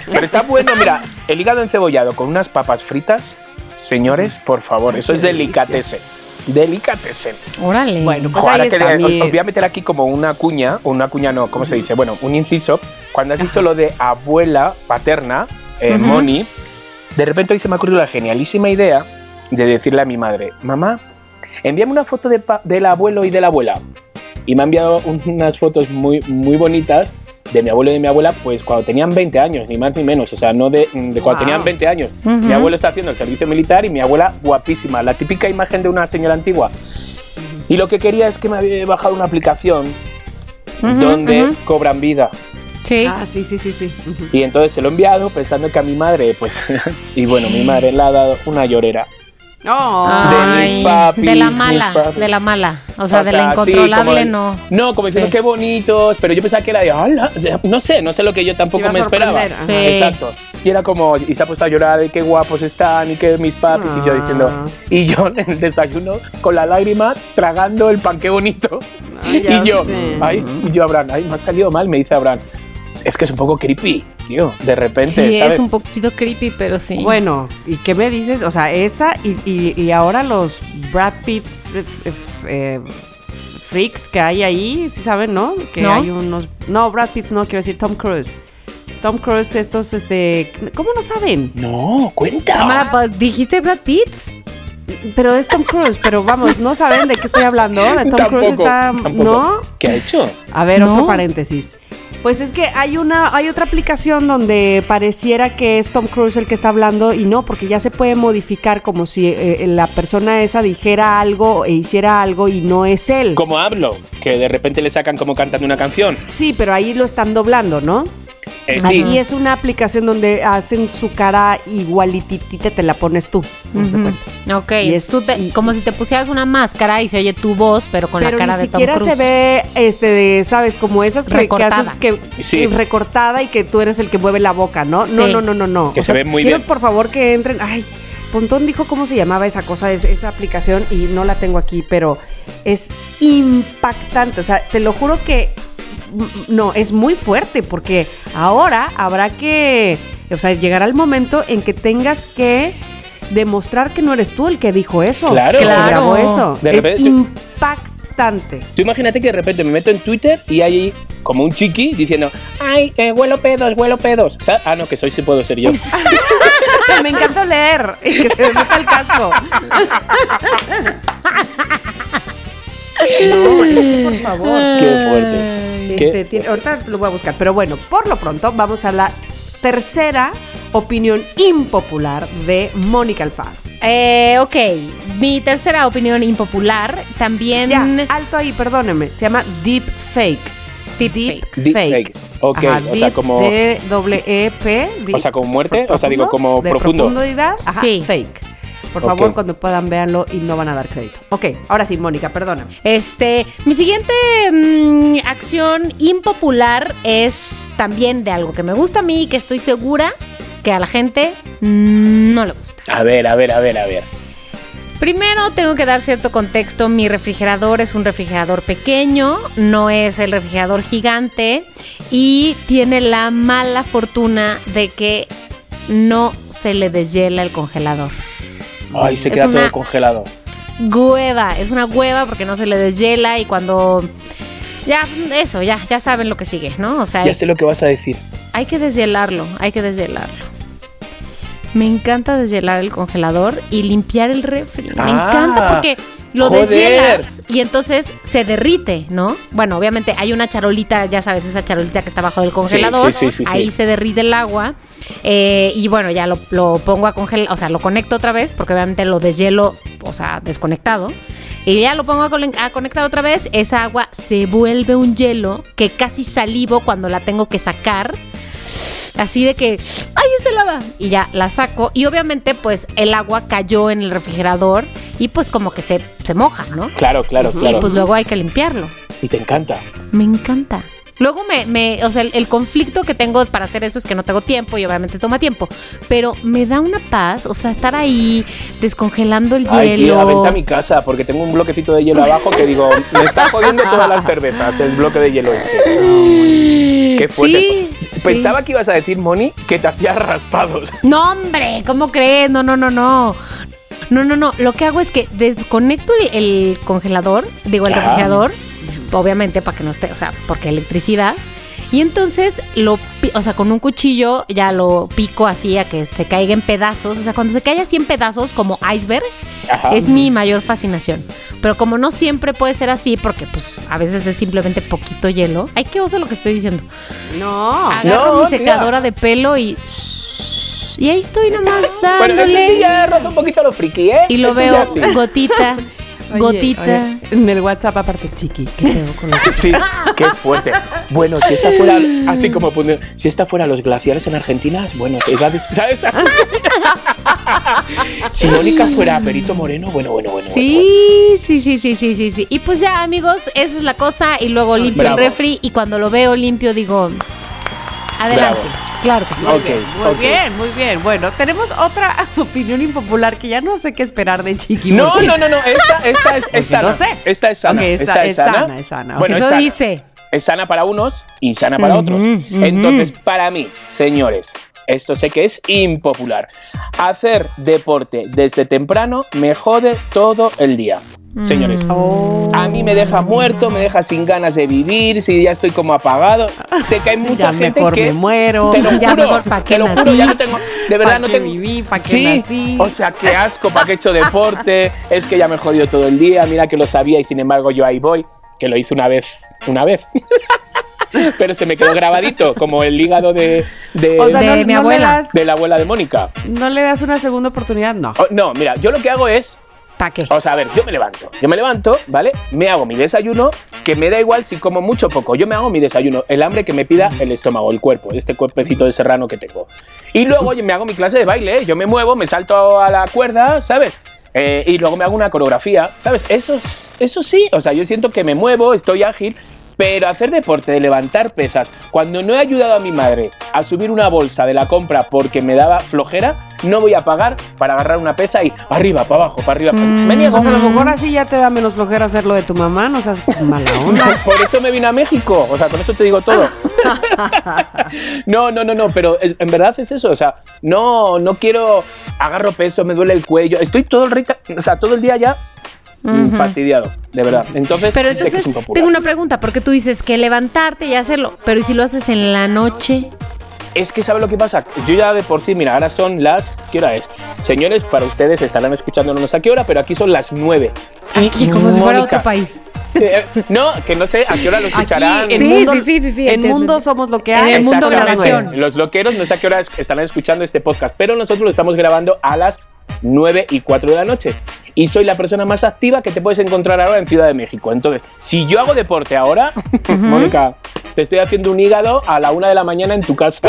Pero está bueno, mira, el hígado encebollado con unas papas fritas, señores, por favor, eso es delicatessen. Delicatessen. Órale. Bueno, pues ahí ahora que está os, os voy a meter aquí como una cuña, o una cuña no, ¿cómo se dice? Bueno, un inciso. Cuando has dicho lo de abuela paterna, eh, Ujú. Moni, de repente hoy se me ha ocurrido la genialísima idea de decirle a mi madre, mamá, envíame una foto de del abuelo y de la abuela. Y me ha enviado un- unas fotos muy, muy bonitas de mi abuelo y de mi abuela, pues cuando tenían 20 años, ni más ni menos, o sea, no de, de cuando Wow. tenían 20 años. Mi abuelo está haciendo el servicio militar y mi abuela guapísima, la típica imagen de una señora antigua. Y lo que quería es que me había bajado una aplicación donde cobran vida. Sí. Ah, sí, sí, sí, sí. Y entonces se lo he enviado pensando que a mi madre, pues, y bueno, mi madre le ha dado una llorera. Oh, de papis, de la mala, de la mala. O sea, O de la sí, incontrolable como el- no. No, como diciendo Sí. qué bonitos, pero yo pensaba que era de, "Hala", no sé, no sé lo que yo tampoco me esperaba. Sí. Exacto. Y era como, y se ha puesto a llorar de qué guapos están y que mis papis, y yo diciendo, Ah. y yo en el desayuno con la lágrima tragando el pan, qué bonito. Ay, ya y yo, sé. ay, y yo, Abraham, ay, me ha salido mal, me dice Abraham. Es que es un poco creepy, tío, de repente, Sí, ¿sabes? es un poquito creepy, pero sí. Bueno, ¿y qué me dices? O sea, esa y, y- y ahora los Brad Pitts eh, eh, eh, freaks que hay ahí, ¿sí saben, no? Que ¿No? hay unos... No, Brad Pitts no, quiero decir Tom Cruise. Tom Cruise, estos, este... ¿Cómo no saben? No, cuenta. ¿dijiste Brad Pitt? Pero es Tom Cruise, pero vamos, no saben de qué estoy hablando. De Tom Tampoco, Cruise está... tampoco. ¿No? ¿Qué ha hecho? A ver, No. otro paréntesis. Pues es que hay una, hay otra aplicación donde pareciera que es Tom Cruise el que está hablando y no, porque ya se puede modificar como si eh, la persona esa dijera algo e hiciera algo y no es él. Como hablo, que de repente le sacan como cantando una canción. Sí, pero ahí lo están doblando, ¿no? Eh, sí. Es una aplicación donde hacen su cara igualititita, te la pones tú. cuenta. Ok, Y es- tú te- y- como si te pusieras una máscara y se oye tu voz, pero con pero la cara ni de Tom siquiera Cruise. se ve, este, de, sabes, como esas que Recortada. haces que Sí. recortada y que tú eres el que mueve la boca, ¿no? Sí. No, no, no, no, no. Que se ve muy quiero, bien. por favor, que entren. Ay, Pontón dijo cómo se llamaba esa cosa, es- esa aplicación, y no la tengo aquí, pero es impactante. O sea, te lo juro que no, es muy fuerte, porque ahora habrá que. O sea, llegará el momento en que tengas que demostrar que no eres tú el que dijo eso. Claro. que Claro. grabó eso. De es repente- impactante. Tú imagínate que de repente me meto en Twitter y hay como un chiqui diciendo, ay, eh, huelo pedos, huelo pedos. O sea, ah, no, que soy sí puedo ser yo. me encanta leer y que se me meta el casco. No, por favor. Qué fuerte. Este, ¿Qué? tiene- ahorita lo voy a buscar, pero bueno, por lo pronto vamos a la tercera opinión impopular de Mónica Alfaro. Eh, ok, mi tercera opinión impopular también... Ya, alto ahí, perdóneme, se llama Deep Fake. Deep Deep fake. Deep Fake. Ok, Ajá, o sea, deep, como- D W E P. O sea, como muerte, o sea, digo, como de profundo. profundidad, ajá, Sí. fake. Por favor, cuando puedan véanlo y no van a dar crédito. Ok, ahora sí, Mónica, perdóname. Este, mi siguiente mm, acción impopular es también de algo que me gusta a mí y que estoy segura que a la gente no le gusta. A ver, a ver, a ver, a ver. Primero tengo que dar cierto contexto. Mi refrigerador es un refrigerador pequeño, no es el refrigerador gigante y tiene la mala fortuna de que no se le deshiela el congelador. Ay, se queda todo congelado. hueva, es una hueva porque no se le deshiela y cuando... Ya, eso, ya, ya saben lo que sigue, ¿no? O sea, Ya sé lo que vas a decir. hay que deshielarlo, hay que deshielarlo. Me encanta deshielar el congelador y limpiar el refri. Me Ah, encanta porque lo joder. deshielas y entonces se derrite, ¿no? Bueno, obviamente hay una charolita, ya sabes, esa charolita que está abajo del congelador. sí, sí, sí, ahí se derrite el agua. eh, y bueno, ya lo, lo pongo a congelar, o sea, lo conecto otra vez porque obviamente lo deshielo, o sea, desconectado. Y ya lo pongo a conectar otra vez, esa agua se vuelve un hielo que casi salivo cuando la tengo que sacar. Así de que, ¡ay, está helada! Y ya la saco. Y obviamente, pues el agua cayó en el refrigerador y pues como que se, se moja, ¿no? Claro, claro, claro. Y pues luego hay que limpiarlo. Y te encanta. Me encanta. Luego me, me o sea, el, el conflicto que tengo para hacer eso es que no tengo tiempo y obviamente toma tiempo. Pero me da una paz, o sea, estar ahí descongelando el Ay, hielo. vente a mi casa porque tengo un bloquecito de hielo abajo que digo, me está jodiendo todas las cervezas, el bloque de hielo este. Qué fuerte. Sí, Pensaba que ibas a decir, Moni, que te hacías raspados. No, hombre, ¿cómo crees? No, no, no, no. No, no, no. Lo que hago es que desconecto el, el congelador, digo, el Ah. refrigerador, obviamente para que no esté, o sea, porque electricidad. Y entonces lo, o sea, con un cuchillo ya lo pico así a que se caiga en pedazos. O sea, cuando se cae así en pedazos como iceberg, Ajá. es mi mayor fascinación. Pero como no siempre puede ser así, porque pues a veces es simplemente poquito hielo. Ay, qué oso lo que estoy diciendo. No. Agarro No, mi tía. secadora de pelo y. Y ahí estoy nomás Bueno, dándole. este sí ya roza un poquito lo friki, ¿eh? y lo veo sí. gotita, Oye, gotita. oye, en el WhatsApp aparte, chiqui, ¿qué pedo con lo que Sí, qué fuerte. Bueno, si esta fuera, así como pone, si esta fuera los glaciares en Argentina, bueno, ¿sabes? ¿sabes? si Mónica fuera Perito Moreno, bueno, bueno, bueno. bueno, bueno. Sí, sí, sí, sí, sí, sí, sí. Y pues ya, amigos, esa es la cosa. Y luego limpio Bravo. el refri. Y cuando lo veo limpio, digo. Adelante. Bravo. Claro que sí. Ok, Muy ok. bien, muy bien. Bueno, tenemos otra opinión impopular que ya no sé qué esperar de Chiqui. No, porque- no, no, no, esta, esta es, es Porque no sana. sé. Esta es sana. Esta es es sana. sana, es sana. Bueno, Eso es sana. dice. Es sana para unos y sana para otros. Entonces, para mí, señores, esto sé que es impopular. Hacer deporte desde temprano me jode todo el día. Señores, Oh. a mí me deja muerto, me deja sin ganas de vivir, si ya estoy como apagado. Sé que hay mucha Ya gente mejor que me muero. te lo Ya juro, mejor pa' qué te lo juro, nací. ya no tengo, de verdad ¿Pa' no tengo. viví? ¿Pa' qué sí, nací? o sea, qué asco, para qué he hecho deporte, es que ya me he jodido todo el día, mira que lo sabía y sin embargo yo ahí voy, que lo hice una vez, una vez. Pero se me quedó grabadito, como el hígado de, de, O sea, De no, mi no abuela. das, de la abuela de Mónica. no le das una segunda oportunidad, no. Oh, no, mira, yo lo que hago es O sea, a ver, yo me levanto. Yo me levanto, ¿vale? Me hago mi desayuno, que me da igual si como mucho o poco. Yo me hago mi desayuno, el hambre que me pida el estómago, el cuerpo, este cuerpecito de serrano que tengo. Y luego yo me hago mi clase de baile, ¿eh? yo me muevo, me salto a la cuerda, ¿sabes? Eh, y luego me hago una coreografía, ¿sabes? Eso, es- eso sí, o sea, yo siento que me muevo, estoy ágil, pero hacer deporte de levantar pesas, cuando no he ayudado a mi madre a subir una bolsa de la compra porque me daba flojera, no voy a pagar para agarrar una pesa y arriba, para abajo, para arriba. para- Me niego. Pues a lo mejor así ya te da menos flojera hacer lo de tu mamá, no seas mala onda. Por eso me vine a México, o sea, con eso te digo todo. No, no, no, no, pero en verdad es eso, o sea, no, no quiero, agarro peso, me duele el cuello, estoy todo el, rica- o sea, todo el día ya fastidiado, de verdad. Entonces, Pero sé que es entonces, impopular. tengo una pregunta, porque tú dices que levantarte y hacerlo, pero ¿y si lo haces en la noche? Es que, ¿sabe lo que pasa? Yo ya de por sí, mira, ahora son las. ¿Qué hora es? Señores, para ustedes estarán escuchándonos a qué hora, pero aquí son las 9. Aquí, como si fuera Mónica, otro país. eh, no, que no sé a qué hora lo escucharán. Aquí en, Sí, mundo, sí, sí, sí, sí, en mundo somos lo que En hay. el mundo grabación. Los loqueros no sé a qué hora es- estarán escuchando este podcast, pero nosotros lo estamos grabando a las 9 y 4 de la noche. Y soy la persona más activa que te puedes encontrar ahora en Ciudad de México. Entonces, si yo hago deporte ahora, Mónica, te estoy haciendo un hígado a la 1 de la mañana en tu casa.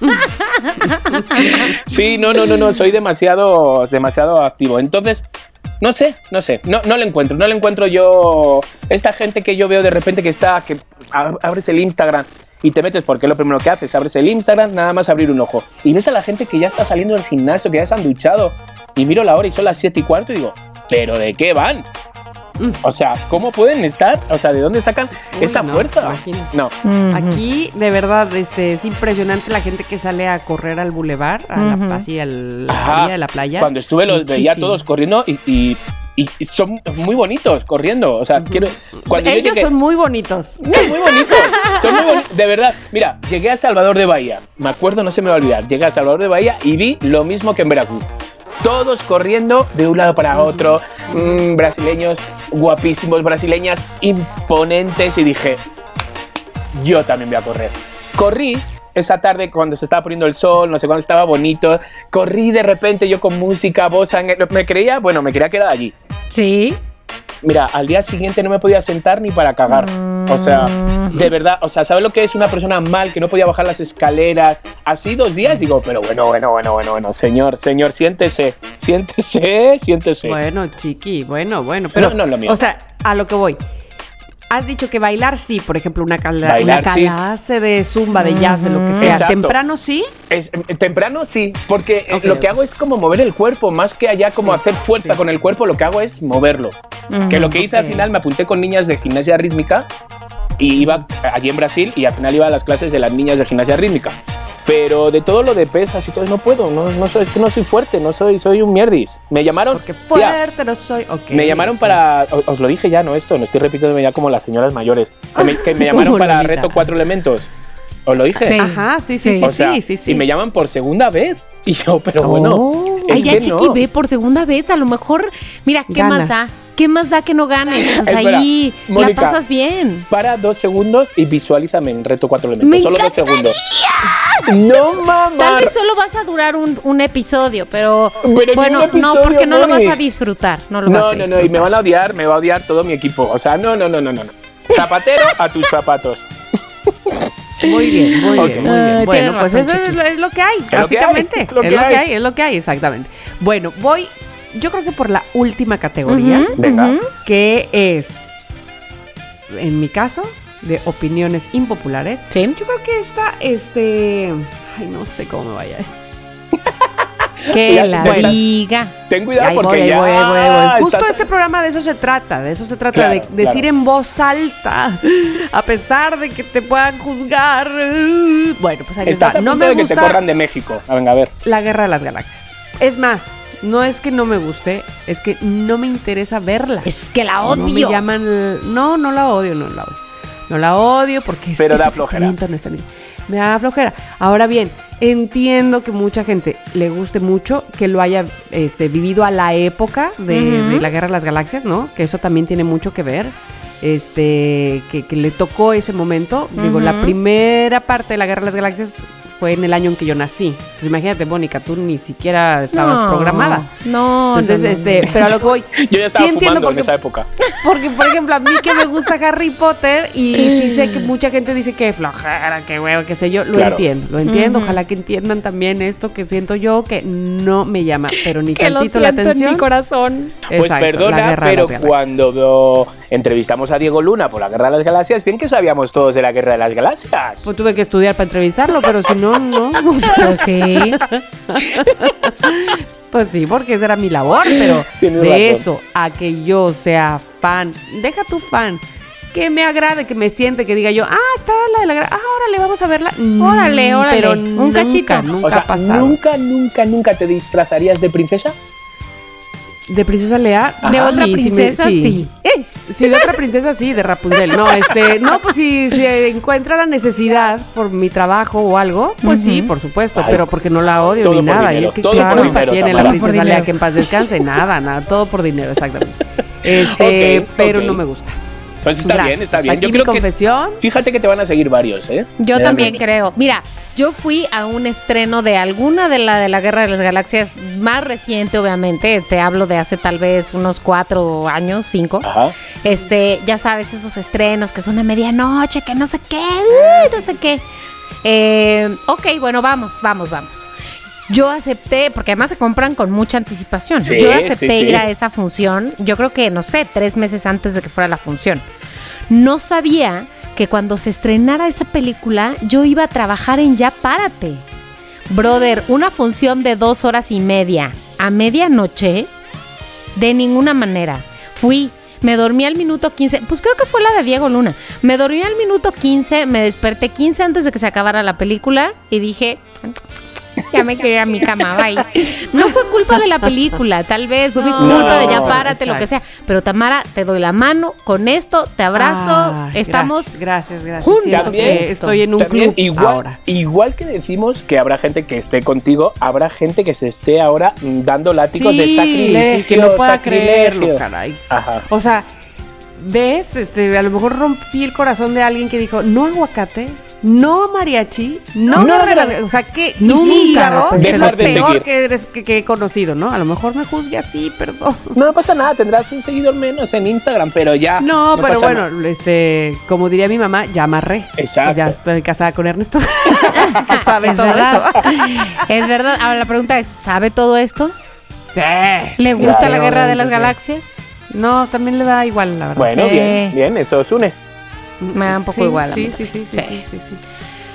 sí, no, no, no, no, soy demasiado, demasiado activo. Entonces, no sé, no sé, no, no le encuentro, no le encuentro yo. Esta gente que yo veo de repente que está, que ab- abres el Instagram y te metes, porque lo primero que haces, abres el Instagram, nada más abrir un ojo. Y ves a la gente que ya está saliendo del gimnasio, que ya se han duchado, y miro la hora y son las 7 y cuarto y digo, ¿pero de qué van? O sea, ¿cómo pueden estar? O sea, ¿de dónde sacan Uy, esa no, fuerza? No. Aquí, de verdad, este, es impresionante la gente que sale a correr al bulevar, a Ujú. la, así a la Ajá. orilla de la playa. Cuando estuve los veía Muchísimo. todos corriendo y, y y son muy bonitos corriendo. O sea, quiero. Cuando yo Ellos llegué- son muy bonitos. son muy bonitos, son muy bonitos. De verdad, mira, llegué a Salvador de Bahía. Me acuerdo, no se me va a olvidar. Llegué a Salvador de Bahía y vi lo mismo que en Veracruz. Todos corriendo de un lado para otro, mm, brasileños guapísimos, brasileñas imponentes y dije, yo también voy a correr. Corrí esa tarde cuando se estaba poniendo el sol, no sé cuándo estaba bonito, corrí de repente yo con música, voz, me creía, bueno, me creía que era allí. Sí. Mira, al día siguiente no me podía sentar ni para cagar. O sea, de verdad, o sea, ¿sabes lo que es una persona mal que no podía bajar las escaleras? Así dos días digo, pero bueno, bueno, bueno, bueno, bueno, señor, señor, siéntese, siéntese, siéntese. Bueno, chiqui, bueno, bueno. Pero, No, no es lo mío. o sea, a lo que voy. Has dicho que bailar sí, por ejemplo, una, cala- Bailar, una sí. clase de zumba, de jazz, de lo que sea. Exacto. Temprano sí. Es- eh, temprano sí, porque eh, lo que hago es como mover el cuerpo, más que allá como Sí, hacer fuerza sí. con el cuerpo, lo que hago es moverlo. Que lo que hice al final me apunté con niñas de gimnasia rítmica y iba allí en Brasil y al final iba a las clases de las niñas de gimnasia rítmica. Pero de todo lo de pesas y todo, no puedo, no, no soy, es que no soy fuerte, no soy, soy un mierdis. Me llamaron, Porque fuerte no soy. Ok. me llamaron para, o- os lo dije ya, no esto, no estoy repitiendo ya como las señoras mayores, que me, que me llamaron para reto cuatro elementos. ¿Os lo dije? Sí. Ajá, sí, sí, Sí. O sea, sí, sí, sí. Y me llaman por segunda vez. Y yo, pero bueno. Oh. es Ay, ya que Chiqui no. ve por segunda vez. A lo mejor, mira, ¿qué Ganas. más da? ¿Qué más da que no ganes? Pues Espera, ahí Mónica. la pasas bien. Para dos segundos y visualízame en reto cuatro elementos. Me Solo dos segundos. No, mamá. Tal vez solo vas a durar un, un episodio, pero, Pero bueno, episodio, no, porque no lo vas a disfrutar. No lo vas No, a no, disfrutar. no. Y me van a odiar, me va a odiar todo mi equipo. O sea, no, no, no, no, no. no. Zapatero a tus zapatos. Muy bien, muy bien, muy bien. Bueno, tienes pues razón, eso es, lo- es lo que hay, que hay, básicamente. es lo Es que hay, es lo que hay, exactamente. Bueno, voy, yo creo que por la última categoría, que es, en mi caso, de opiniones impopulares. Sí. Yo creo que esta, este, ay, no sé cómo me vaya. Que Ya, la bueno. diga. Ten cuidado Ahí porque voy, ya. voy, voy. Justo este programa de eso se trata, de eso se trata, Claro, de decir claro. en voz alta, a pesar de que te puedan juzgar. Bueno, pues ahí les Estás va. a No me de que te gusta corran de México. A venga, a ver. la Guerra de las Galaxias. Es más, no es que no me guste, es que no me interesa verla. Es que la No me odio. llaman. No, no la odio, no la odio. No la odio porque es- Pero ese da flojera. no está. Me da flojera. Ahora bien, entiendo que mucha gente le guste mucho que lo haya este, vivido a la época de, la Guerra de las Galaxias, ¿no? Que eso también tiene mucho que ver. Este, que, que le tocó ese momento. Digo, la primera parte de la Guerra de las Galaxias fue en el año en que yo nací. Entonces imagínate, Mónica, tú ni siquiera estabas No, programada. No, Entonces, no, no, este, no. pero a lo que voy. Yo ya estaba sí entiendo en porque, esa época. porque, por ejemplo, a mí que me gusta Harry Potter y sí sé que mucha gente dice que flojera, que huevo, qué sé yo, lo Claro. entiendo, lo entiendo. Ojalá que entiendan también esto que siento yo que no me llama, pero ni Que lo tantito la siento en atención. mi corazón. Pues Exacto, perdona, pero cuando do- entrevistamos a Diego Luna por la Guerra de las Galaxias, bien que sabíamos todos de la Guerra de las Galaxias. Pues tuve que estudiar para entrevistarlo, pero si no, no. o sea, sí. Pues sí, porque esa era mi labor, pero Tienes de razón. eso a que yo sea fan, deja tu fan, que me agrade, que me siente, que diga yo, ah, está la de la gra- ah, órale, vamos a verla. Mm, Órale, órale, Pero un nunca, cachito. Nunca o sea, ha pasado. nunca, nunca, nunca te disfrazarías de princesa. ¿De princesa Lea? De Ah, otra sí, sí me- princesa, sí. Sí, de otra princesa sí, de Rapunzel. No, este, no, pues si se encuentra la necesidad por mi trabajo o algo, pues sí, por supuesto, Ay, pero porque no la odio ni nada. dinero, Yo, ¿qué, culpa dinero, tiene la Tamara. Princesa Lea que en paz descanse? Nada, nada, todo por dinero, exactamente. Este, pero no me gusta. Pues está Gracias. bien, está Hasta bien. aquí Yo mi creo que confesión. fíjate que te van a seguir varios, ¿eh? Yo también creo. Mira, yo fui a un estreno de alguna de la de la Guerra de las Galaxias más reciente, obviamente. Te hablo de hace tal vez unos cuatro años, cinco. Ajá. Este, ya sabes, esos estrenos que son a medianoche, que no sé qué, uy, no sé qué. Eh, ok, bueno, vamos, vamos, vamos. Yo acepté, porque además se compran con mucha anticipación. Sí, Yo acepté sí, sí. ir a esa función, yo creo que, no sé, tres meses antes de que fuera la función. No sabía que cuando se estrenara esa película, yo iba a trabajar en Ya Párate. Brother, una función de dos horas y media a medianoche, de ninguna manera. Fui, me dormí al minuto 15, pues creo que fue la de Diego Luna. Me dormí al minuto 15, me desperté 15 antes de que se acabara la película y dije, ya me quedé a mi cama, bye. No fue culpa de la película, tal vez, fue mi No, culpa de ya párate, lo que sea. Pero Tamara, te doy la mano con esto, te abrazo, estamos Gracias, gracias. juntos También estoy en un También, club igual, ahora. igual que decimos que habrá gente que esté contigo, habrá gente que se esté ahora dando látigos de sacrilegio. sí, que no pueda creerlo, caray. Ajá. O sea, ves, este, a lo mejor rompí el corazón de alguien que dijo, no aguacate, no mariachi, no, No, guerrera". no. o sea, que Nunca sí, es lo de peor que, eres- que- que he conocido, ¿no? A lo mejor me juzgue así, perdón. No pasa nada, tendrás un seguidor menos en Instagram, pero ya. No, pero bueno, nada. este, como diría mi mamá, ya amarré. Exacto. Ya estoy casada con Ernesto. que sabe es todo verdad. eso. Es verdad. Ahora la pregunta es, ¿sabe todo esto? Sí, ¿Le gusta claro, la guerra de las sí. galaxias? No, también le da igual, la verdad. Bueno, Eh. bien, bien, eso os une. Me da un poco Sí, igual. Sí. sí, sí, sí.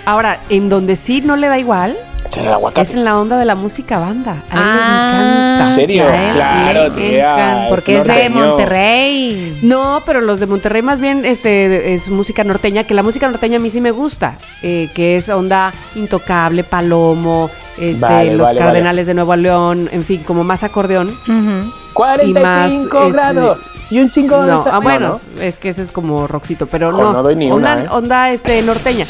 Ahora, en donde sí no le da igual Es el aguacate. es en la onda de la música banda. A él Ah, le encanta. ¿En serio? a él Claro, le tía. encanta. Porque es de. Monterrey. No, pero los de Monterrey más bien este, es música norteña, que la música norteña a mí sí me gusta, eh, que es onda intocable, palomo, este, Vale, los vale, cardenales de Nuevo León, en fin, como más acordeón. Ujú. 45 y más, este, grados y un chingo de No, ah, bueno, No, es que eso es como roxito, pero Jo, no. no doy ni onda, una, ¿eh? onda, este, norteña.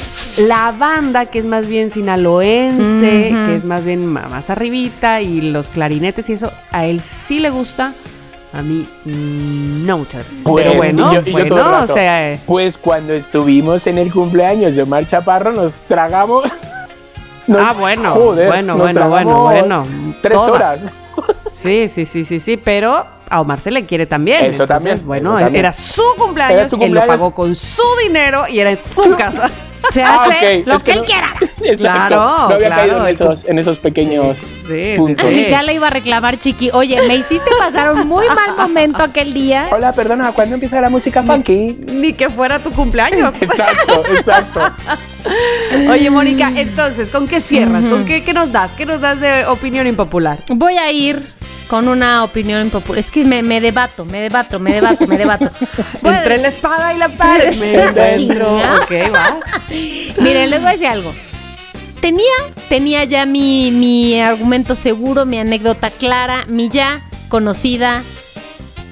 La banda, que es más bien sinaloense, Ujú. que es más bien más arribita, y los clarinetes y eso, a él sí le gusta. A mí, no muchas veces. Pues, pero bueno, y yo- y yo todo el bueno, o sea, eh, Pues cuando estuvimos en el cumpleaños de Omar Chaparro nos tragamos. nos- ah, bueno, joder, bueno, nos bueno, bueno, bueno. Tres toda. horas. Sí, sí, sí, sí, sí, pero a Omar se le quiere también. Eso Entonces, también, Bueno, eso también. era su cumpleaños, Era su él lo cumpleaños. pagó con su dinero y era en su casa. Se Ah, hace lo es que que él no- quiera. Exacto. Claro, no había claro, caído en esos, en esos pequeños. Sí, Punto. sí, sí. Ya le iba a reclamar, Chiqui. Oye, me hiciste pasar un muy mal momento aquel día. Hola, perdona, ¿cuándo empieza la música funky? Ni que fuera tu cumpleaños. Exacto, exacto. Oye, Mónica, entonces, ¿con qué cierras? ¿Con qué, qué nos das? ¿Qué nos das de opinión impopular? Voy a ir con una opinión impopular. Es que me, me debato, me debato, me debato, me debato. Entre la espada y la pared. Me encuentro. Ok, vas. Miren, les voy a decir algo. Tenía, tenía ya mi, mi argumento seguro, mi anécdota clara, mi ya conocida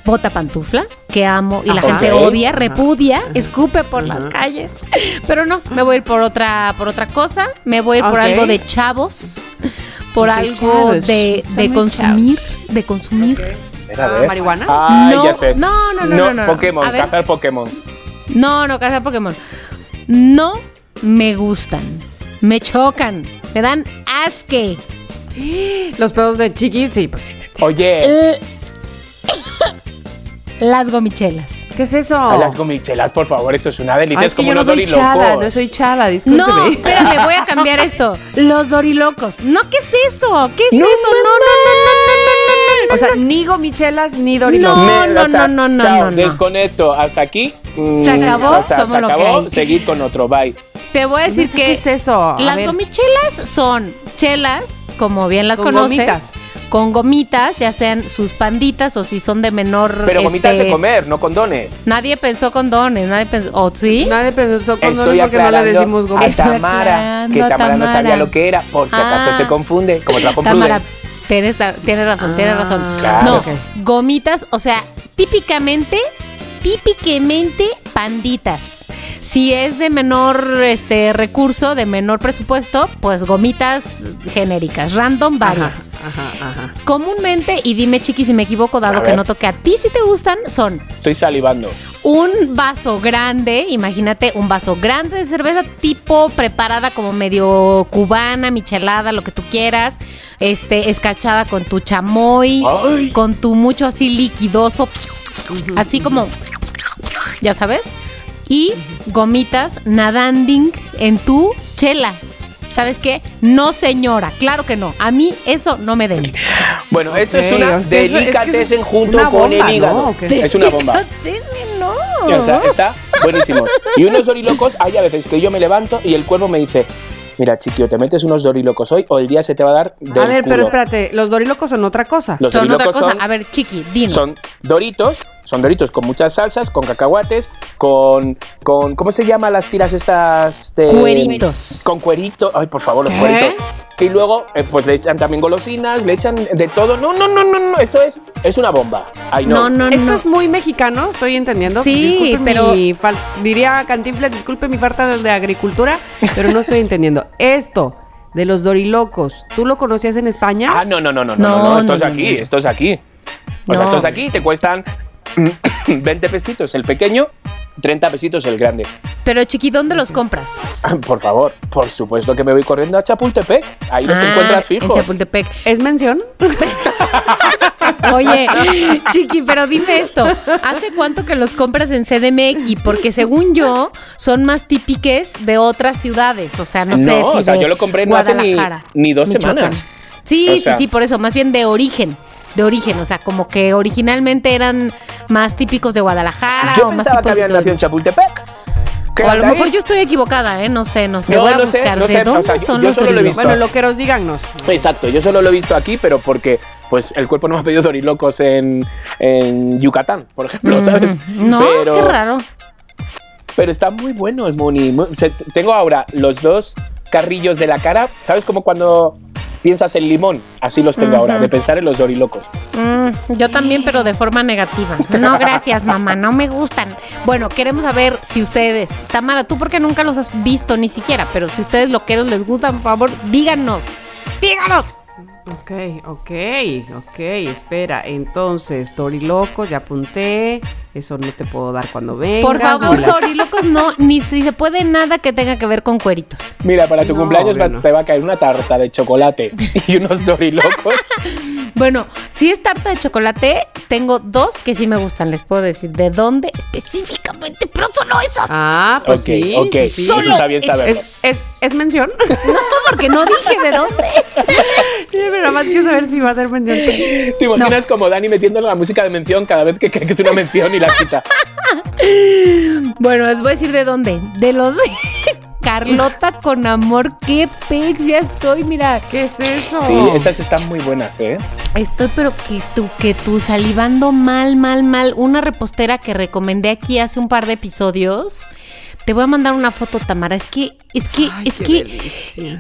bota pantufla, que amo y la Ajá. gente odia, repudia, escupe por las calles. Pero no, me voy a ir por otra, por otra cosa, me voy a ir por algo de chavos, por algo de, de consumir, de consumir. Ah. ¿marihuana? Ah, No, ya sé. no, no, no, no, no. Pokémon, cazar Pokémon. No, no, casa Pokémon. No me gustan. Me chocan. Me dan asque. Los pedos de chiqui, sí, pues sí. Oye, Las gomichelas. ¿Qué es eso? a las gomichelas, por favor, esto es una delicia. Ah, es que como yo no los soy chava, dorilocos. no soy chava, discúlpeme. No, espérame, voy a cambiar esto. Los dorilocos. No, ¿qué es eso? ¿Qué es No, eso? No, no, no, no, no, no, no. O sea, ni gomichelas ni dorilocos. No, no, no, no, chao, no, no. desconecto. Hasta aquí. mm, Se acabó, o sea, somos se lo que acabó. hay. Seguid con otro. Bye. Te voy a decir No sé que ¿Qué es eso? A las ver. gomichelas son chelas, como bien las Con conoces. Con gomitas, ya sean sus panditas o si son de menor. Pero gomitas este, de comer, no condones. Nadie pensó condones, nadie pensó. ¿O sí? Nadie pensó con Estoy porque no le aclarando decimos a gomitas. Estoy Tamara, que a Tamara no sabía lo que era, porque acaso Ah. te confunde, como trajo Tamara, tienes, tienes razón, tienes Ah, razón. claro. No, gomitas, o sea, típicamente, típicamente panditas. Si es de menor este recurso, de menor presupuesto, pues gomitas genéricas, random, varias. Ajá, ajá, ajá. Comúnmente, y dime chiqui si me equivoco, dado A que ver. noto que a ti si te gustan, son Estoy salivando. un vaso grande, imagínate un vaso grande de cerveza tipo preparada como medio cubana, michelada, lo que tú quieras, este, escarchada con tu chamoy, Ay. con tu mucho así liquidoso, así como, ya sabes, y gomitas nadanding en tu chela. ¿Sabes qué? No, señora, claro que no. A mí eso no me den. Bueno, eso es una eso- es que eso es delicatessen junto una con bomba, el hígado. ¿no? Es una bomba. no. O sea, está buenísimo. Y unos dorilocos, hay a veces que yo me levanto y el cuerpo me dice, mira, chiquillo, te metes unos dorilocos hoy o el día se te va a dar del A ver, pero culo". espérate, los dorilocos son otra cosa. Los son otra cosa. son- A ver, chiqui, dinos. Son doritos, son doritos con muchas salsas, con cacahuates, con, con ¿cómo se llaman las tiras estas? De, Cueritos. Con cuerito. Ay, por favor, los ¿Qué? cueritos. Y luego, eh, pues le echan también golosinas, le echan de todo. No, no, no, no, no, eso es, es una bomba. Ay, no. No, no, Esto no. es muy mexicano, estoy entendiendo. Sí, Disculpen pero- mi fal- diría Cantinflas, disculpe mi falta de agricultura, pero no estoy entendiendo. Esto de los dorilocos, ¿tú lo conocías en España? Ah, no, no, no, no, no, No, no, no, esto no, es no, aquí, no. esto es aquí. O sea, No. estos aquí te cuestan 20 pesitos el pequeño, 30 pesitos el grande. Pero chiqui, ¿dónde los compras? Por favor, por supuesto que me voy corriendo a Chapultepec. Ahí los Ah, encuentras fijos. En Chapultepec. ¿Es mención? Oye, Chiqui, pero dime esto. ¿Hace cuánto que los compras en CDMX? Porque según yo, son más típiques de otras ciudades. O sea, no, sé No, si o sea, de yo lo compré no hace ni- Guadalajara, ni dos Michoacán. semanas. Sí, O sí, sí, por eso. Más bien de origen. De origen. O sea, como que originalmente eran más típicos de Guadalajara Yo o más pensaba que típicos habían de... nacido en Chapultepec. O a lo mejor ahí. yo estoy equivocada, ¿eh? No sé, no sé. No, Voy a no sé, buscar. no ¿De sé, o dónde sea, son yo los lo dorilocos? Bueno, lo que nos díganos. Exacto, yo solo lo he visto aquí, pero porque pues el cuerpo no me ha pedido dorilocos en, en Yucatán, por ejemplo, ¿sabes? No, pero, qué raro. Pero están muy buenos, Moni. Muy- tengo ahora los dos carrillos de la cara, ¿sabes? Como cuando piensas en limón, así los tengo ahora, de pensar en los dorilocos. Mm, yo también, pero de forma negativa. No, gracias, mamá, no me gustan. Bueno, queremos saber si ustedes, Tamara, tú porque nunca los has visto ni siquiera, pero si ustedes loqueros les gustan, por favor, díganos. Díganos. Ok, ok, ok, espera. Entonces, dorilocos, ya apunté. Eso no te puedo dar cuando vengas. Por favor, las- Dorilocos, no, ni si se puede nada que tenga que ver con cueritos. Mira, para tu No, cumpleaños bueno. te va a caer una tarta de chocolate y unos dorilocos. Bueno, si es tarta de chocolate, tengo dos que sí me gustan. Les puedo decir de dónde específicamente, pero solo esas. Ah, pues Ok, sí, ok, sí, sí. eso está bien Es- saberlo. Es, es, es mención. No, porque no dije de dónde. Sí, pero nada más quiero saber si va a ser mención. ¿Te imaginas como Dani metiéndole la música de mención cada vez que cree que es una mención y la quita? Bueno, les voy a decir de dónde. De los de Carlota con amor. Qué pex, ya estoy, mira. ¿Qué es eso? Sí, esas están muy buenas, ¿eh? Estoy, pero que tú, que tú, salivando mal, mal, mal. Una repostera que recomendé aquí hace un par de episodios. Te voy a mandar una foto, Tamara. Es que, es que, Ay, es qué que. delicia.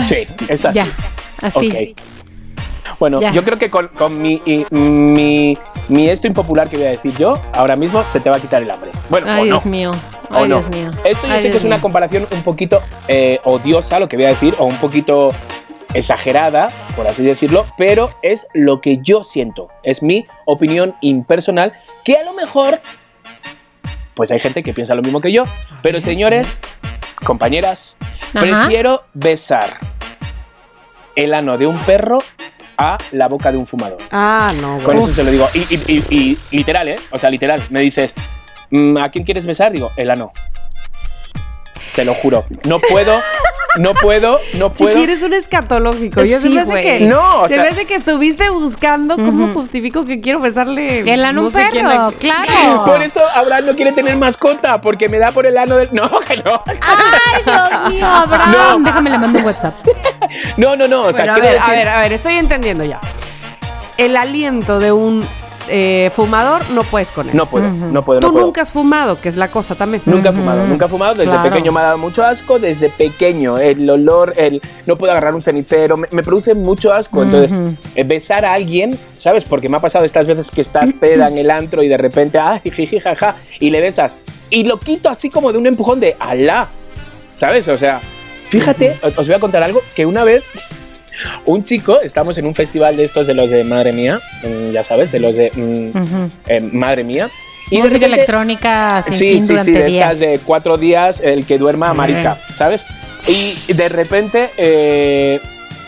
Sí, es así. Ya, así. Ok. Bueno, Ya. yo creo que con, con mi, y- mi, mi esto impopular que voy a decir yo, ahora mismo se te va a quitar el hambre. Bueno, Ay, o no. Dios mío. O Ay, no. Dios mío. Esto yo Ay, sé que es una comparación un poquito eh, odiosa, lo que voy a decir, o un poquito exagerada, por así decirlo, pero es lo que yo siento. Es mi opinión impersonal, que a lo mejor, pues hay gente que piensa lo mismo que yo, pero señores, compañeras, Ajá. prefiero besar el ano de un perro a la boca de un fumador. Ah, no, Con eso se lo digo. Y, y- y- y literal, ¿eh? O sea, literal. Me dices, "Mm, ¿a quién quieres besar? Digo, el ano. Te lo juro. No puedo, no puedo, no Si puedo. quieres un escatológico. Yo se Sí, me hace güey. que. No, se sea- me hace que estuviste buscando cómo justifico que quiero besarle. El ano no un perro, a- claro. Por eso Abraham no quiere tener mascota, porque me da por el ano del. No, que no. Ay, Dios mío, Abraham. No. Déjame le mando un WhatsApp. No, no, no. O sea, Bueno, a ver, a ver, a ver, estoy entendiendo ya. El aliento de un eh, fumador no puedes con él. No puedo, no puedo, Tú puedo. nunca has fumado, que es la cosa también. Nunca he fumado, nunca he fumado. Desde Claro. pequeño me ha dado mucho asco. Desde pequeño, el olor, el no puedo agarrar un cenicero, me, me produce mucho asco. Entonces, eh, besar a alguien, ¿sabes? Porque me ha pasado estas veces que estás peda en el antro y de repente, ¡ay, jiji, jaja! Y le besas. Y lo quito así como de un empujón de ¡alá! ¿Sabes? O sea, fíjate, os os voy a contar algo que una vez. Un chico, estamos en un festival de estos de los de Madre Mía, mm, ya sabes, de los de mm, eh, Madre Mía. Y Música repente- electrónica sin sí, fin sí, durante sí, de días. estas de cuatro días, el que duerma marica, ¿sabes? Y de repente, eh,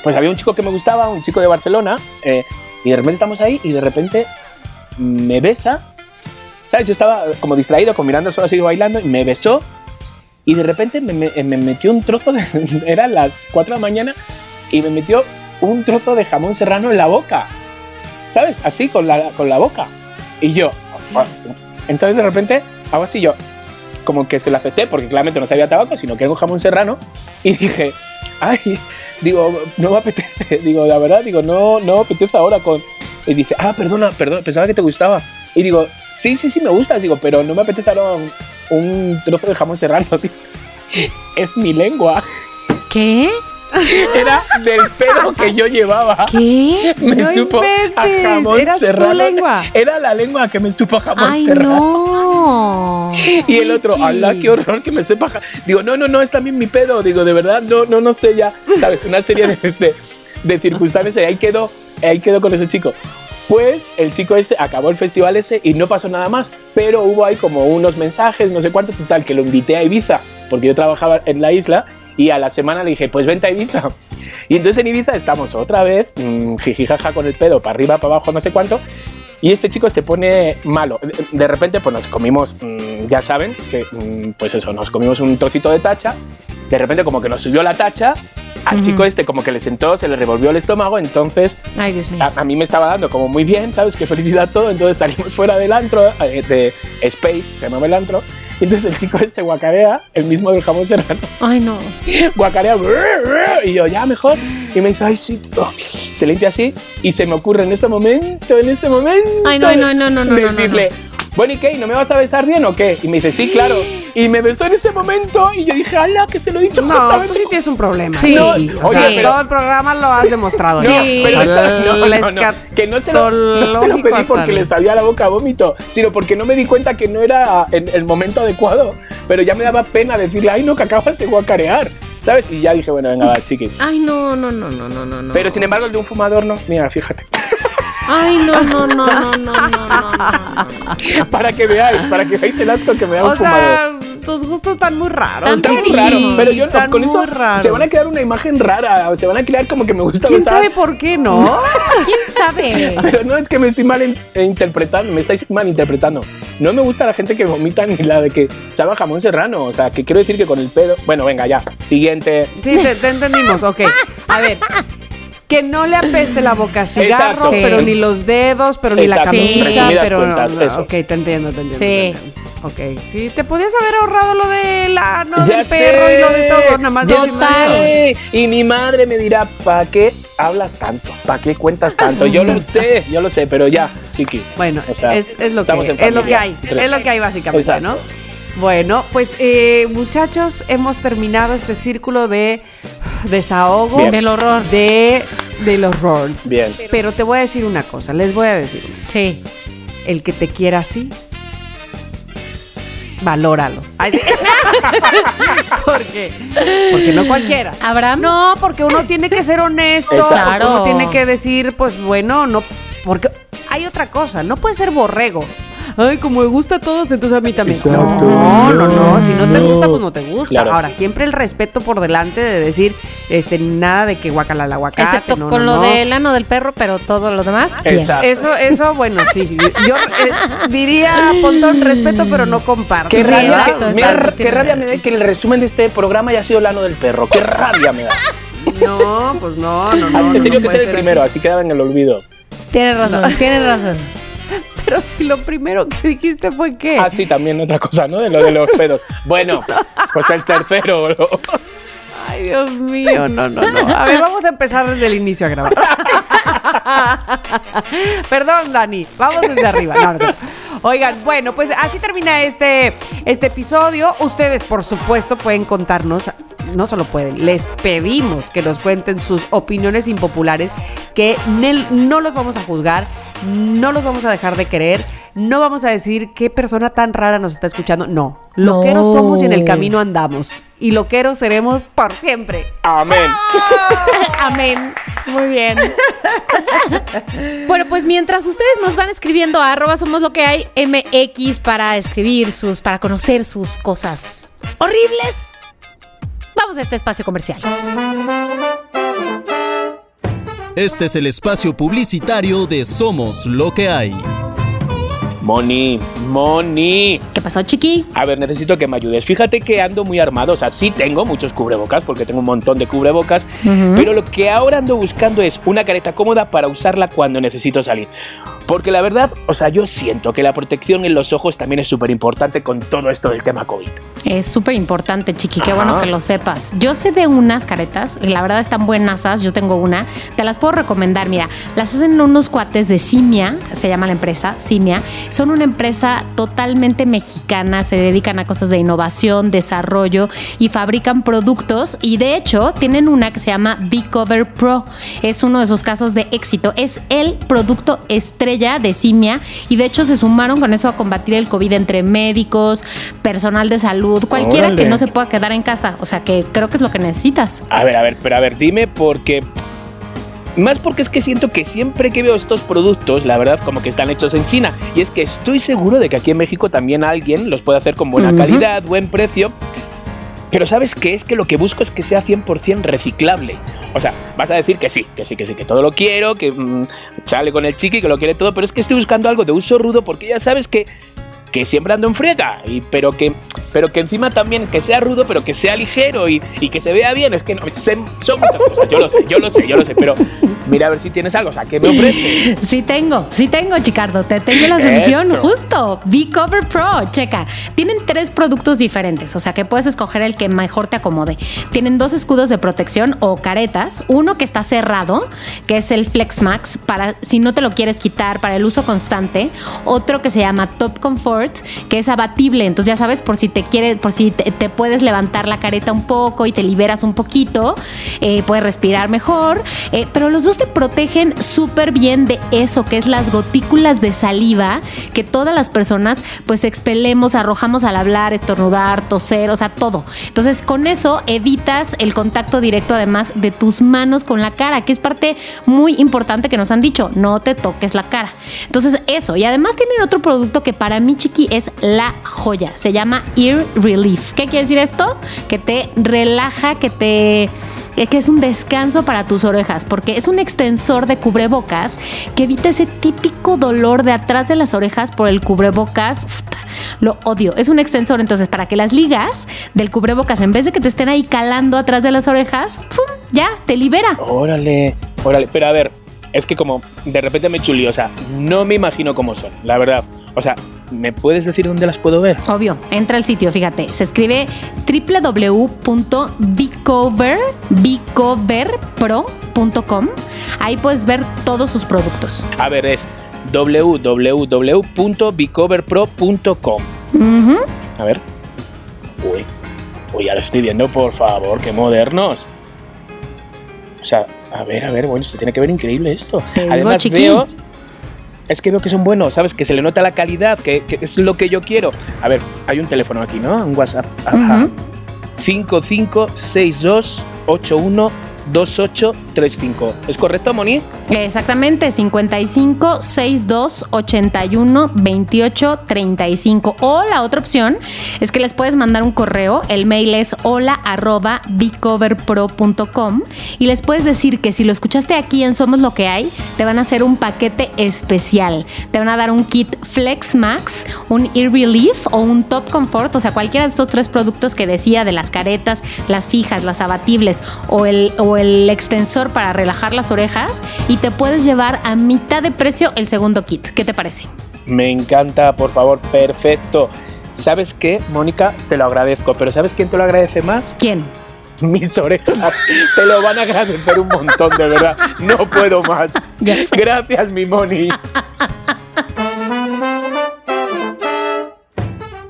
pues había un chico que me gustaba, un chico de Barcelona, eh, y de repente estamos ahí y de repente me besa, ¿sabes? Yo estaba como distraído, con mirando solo así bailando, y me besó, y de repente me, me- me metió un trozo de... eran las 4 de la mañana, y me metió un trozo de jamón serrano en la boca, ¿sabes? Así, con la, con la boca. Y yo, entonces de repente hago así yo, como que se lo acepté, porque claramente no sabía tabaco, sino que era un jamón serrano, y dije, ay, digo, no me apetece, digo, la verdad, digo, no, no me apetece ahora con... Y dice, ah, perdona, perdona, pensaba que te gustaba. Y digo, sí, sí, sí me gusta, digo, pero no me apetece ahora un, un trozo de jamón serrano, tío. Es mi lengua. ¿Qué? Era del pedo que yo llevaba. ¿Qué? Me No supo a inventes, jamón era su serrano. lengua. Era la lengua que me supo a jamón Ay, serrano. no. Y el otro, ¡ala, qué horror que me sepa! ja-". Digo, no, no, no, es también mi pedo. Digo, de verdad, no, no, no sé ya. ¿Sabes? Una serie de, de, de circunstancias y ahí quedó, ahí quedó con ese chico. Pues el chico este acabó el festival ese y no pasó nada más. Pero hubo ahí como unos mensajes, no sé cuánto, total, que lo invité a Ibiza, porque yo trabajaba en la isla y a la semana le dije, pues vente a Ibiza. Y entonces en Ibiza estamos otra vez, mmm, jijijaja con el pedo, para arriba, para abajo, no sé cuánto. Y este chico se pone malo. De repente, pues nos comimos, mmm, ya saben, que mmm, pues eso, nos comimos un trocito de tacha. De repente, como que nos subió la tacha. Al Ujú. chico este, como que le sentó, se le revolvió el estómago. Entonces, Ay, Dios mío. a, a mí me estaba dando como muy bien, ¿sabes? Qué felicidad todo. Entonces salimos fuera del antro, eh, de Space, se llamaba el antro. Entonces el chico este guacarea, el mismo del jamón serrano, Ay, no. guacarea, y yo, ya mejor. Y me dice, ay, sí, oh". se limpia así. Y se me ocurre en ese momento, en ese momento. Ay, no, no, no, no, no, no, bueno, ¿y qué? ¿Y ¿No me vas a besar bien o qué? Y me dice, sí, claro. Y me besó en ese momento. Y yo dije, ala, que se lo he dicho No, tú sí tienes un problema. Sí. No, sea, oye, pero- todo el programa lo has demostrado. Sí. ¿no? pero esta- no, no, no, que no se, lo, no se lo pedí porque le sabía la boca a vómito, sino porque no me di cuenta que no era en el momento adecuado. Pero ya me daba pena decirle, ay, no, que acabas de guacarear. ¿Sabes? Y ya dije, bueno, venga, va, chiqui. Ay, no, no, no, no, no, no. no. Pero sin embargo, el de un fumador no. Mira, fíjate. Ay, no, no, no, no, no, no, no, Para que veáis, para que veáis el asco que me da un fumador. tus gustos están muy raros. Están muy raros. Pero yo no, con esto se van a crear una imagen rara. Se van a crear como que me gusta ¿Quién sabe por qué no? ¿Quién sabe? Pero no es que me estoy mal eh, interpretando, me estáis mal interpretando. No me gusta la gente que vomita ni la de que sabe jamón serrano. O sea, que quiero decir que con el pedo. Bueno, venga, ya. Siguiente. Sí, te entendimos. Ok. A ver. Que no le apeste la boca cigarro, Exacto. pero Sí. ni los dedos, pero ni la Exacto. camisa, Resumidas pero no, cuentas, no, eso. Ok, te entiendo, te entiendo. Sí. te entiendo. Ok, sí, te podías haber ahorrado lo del ano Ya del perro y lo de todo, nada más Ya decirme sé. Y mi madre me dirá, ¿para qué hablas tanto? ¿Para qué cuentas tanto? Yo lo sé, yo lo sé, pero ya, chiqui. Bueno, O sea, es, es lo estamos que en es lo que familia. hay, es lo que hay básicamente, Exacto. ¿no? Bueno, pues eh, muchachos, hemos terminado este círculo de desahogo, Bien. Del horror. de, de los roars. Bien. Pero te voy a decir una cosa, les voy a decir una. Sí. El que te quiera así, valóralo. Ay, sí. ¿Por qué? Porque no cualquiera. Abraham. No, porque uno tiene que ser honesto. Porque Uno Claro. tiene que decir, pues bueno, no. Porque hay otra cosa, no puede ser borrego. Ay, como me gusta a todos, entonces a mí también. Exacto. No, no, no. Si no te gusta, pues no te gusta. Claro. Ahora, siempre el respeto por delante de decir, este, nada de que guacala la aguacate. Excepto no, con no, lo no. del ano del perro, pero todo lo demás. Bien. Exacto. Eso, eso, bueno, sí. Yo eh, diría, Pontón, respeto, pero no comparto. Qué Sí, rabia, exacto, que, me exacto, da- qué rabia me da que el resumen de este programa haya sido el ano del perro. Qué rabia me da. No, pues no, no, no. No que ser el primero, así. así quedaba en el olvido. Tienes razón, tienes razón. Pero si lo primero que dijiste fue qué. Ah, sí, también otra cosa, ¿no? De lo de los pedos. Bueno, pues el tercero, bro. Ay, Dios mío, no, no, no. A ver, vamos a empezar desde el inicio a grabar. Perdón, Dani, vamos desde arriba. No, no. Oigan, bueno, pues así termina este, este episodio. Ustedes, por supuesto, pueden contarnos, no solo pueden, les pedimos que nos cuenten sus opiniones impopulares, que no los vamos a juzgar, no los vamos a dejar de querer, no vamos a decir qué persona tan rara nos está escuchando. No, loqueros No. somos y en el camino andamos. Y loqueros seremos por siempre. Amén. Amén. Muy bien. bueno, pues mientras ustedes nos van escribiendo a arroba somos lo que hay MX para escribir sus, para conocer sus cosas horribles, vamos a este espacio comercial. Este es el espacio publicitario de Somos lo que hay. Moni, Moni. ¿Qué pasó, chiqui? A ver, necesito que me ayudes. Fíjate que ando muy armado. O sea, sí tengo muchos cubrebocas porque tengo un montón de cubrebocas. Ujú. Pero lo que ahora ando buscando es una careta cómoda para usarla cuando necesito salir. Porque la verdad, o sea, yo siento que la protección en los ojos también es súper importante con todo esto del tema COVID. Es súper importante, chiqui, qué Ajá. bueno que lo sepas. Yo sé de unas caretas, y la verdad están buenas, yo tengo una, te las puedo recomendar, mira, las hacen unos cuates de Simia, se llama la empresa, Simia, Son una empresa totalmente mexicana, se dedican a cosas de innovación, desarrollo y fabrican productos y de hecho tienen una que se llama B-Cover Pro. Es uno de sus casos de éxito. Es el producto estrella de Simia y de hecho se sumaron con eso a combatir el COVID entre médicos, personal de salud, cualquiera Órale. que no se pueda quedar en casa. O sea que creo que es lo que necesitas. A ver, a ver, pero a ver, dime porque... Más porque es que siento que siempre que veo estos productos, la verdad, como que están hechos en China. Y es que estoy seguro de que aquí en México también alguien los puede hacer con buena calidad, buen precio. Pero ¿sabes qué? Es que lo que busco es que sea 100% reciclable. O sea, vas a decir que sí, que sí, que sí, que todo lo quiero, que mm, sale con el chiqui, que lo quiere todo, pero es que estoy buscando algo de uso rudo porque ya sabes que, que siempre ando en friega, y, pero, que, pero que encima también que sea rudo, pero que sea ligero y, que se vea bien. Es que no, son muchas cosas, yo lo sé, yo lo sé, yo lo sé, pero mira a ver si tienes algo, o sea, ¿qué me ofreces? Sí tengo, sí tengo, Chicardo. Te tengo la solución, Eso. justo. V-Cover Pro, checa. Tienen tres productos diferentes, o sea que puedes escoger el que mejor te acomode. Tienen dos escudos de protección o caretas. Uno que está cerrado, que es el Flex Max, para si no te lo quieres quitar, para el uso constante. Otro que se llama Top Comfort, que es abatible. Entonces ya sabes, por si te quieres, por si te, te puedes levantar la careta un poco y te liberas un poquito, eh, puedes respirar mejor. Eh, pero los dos te protegen súper bien de eso, que es las gotículas de saliva que todas las personas pues expelemos, arrojamos al hablar, estornudar, toser, o sea, todo. Entonces con eso evitas el contacto directo además de tus manos con la cara, que es parte muy importante que nos han dicho, no te toques la cara. Entonces eso, y además tienen otro producto que para mí chiqui es la joya, se llama Ear Relief. ¿Qué quiere decir esto? Que te relaja, que te que es un descanso para tus orejas, porque es un extensor de cubrebocas que evita ese típico dolor de atrás de las orejas por el cubrebocas. Lo odio. Es un extensor, entonces, para que las ligas del cubrebocas, en vez de que te estén ahí calando atrás de las orejas, ¡pum! ya, te libera. Órale, órale, pero a ver, es que como de repente me chulí, o sea, no me imagino cómo son, la verdad. O sea, ¿me puedes decir dónde las puedo ver? Obvio, entra al sitio, fíjate, se escribe www.bcover, bcoverpro.com. Ahí puedes ver todos sus productos. A ver, es www.bicoverpro.com. Ujú. A ver. Uy, uy, ya lo estoy viendo, por favor, qué modernos. O sea, a ver, a ver, bueno, se tiene que ver increíble esto. Te digo, Además veo, es que veo que son buenos, ¿sabes? Que se le nota la calidad, que, es lo que yo quiero. A ver, hay un teléfono aquí, ¿no? Un WhatsApp. Ajá. Uh -huh. 556281 2835. ¿Es correcto, Moni? Exactamente, 55 62 81 28 35. O la otra opción es que les puedes mandar un correo. El mail es hola arroba .com, y les puedes decir que si lo escuchaste aquí en Somos Lo que hay, te van a hacer un paquete especial. Te van a dar un kit Flex Max, un Ear Relief o un Top Comfort, o sea, cualquiera de estos tres productos que decía de las caretas, las fijas, las abatibles o el. O el extensor para relajar las orejas y te puedes llevar a mitad de precio el segundo kit. ¿Qué te parece? Me encanta, por favor, perfecto. ¿Sabes qué, Mónica? Te lo agradezco, pero ¿sabes quién te lo agradece más? ¿Quién? Mis orejas. Te lo van a agradecer un montón, de verdad. No puedo más. Gracias, mi Moni.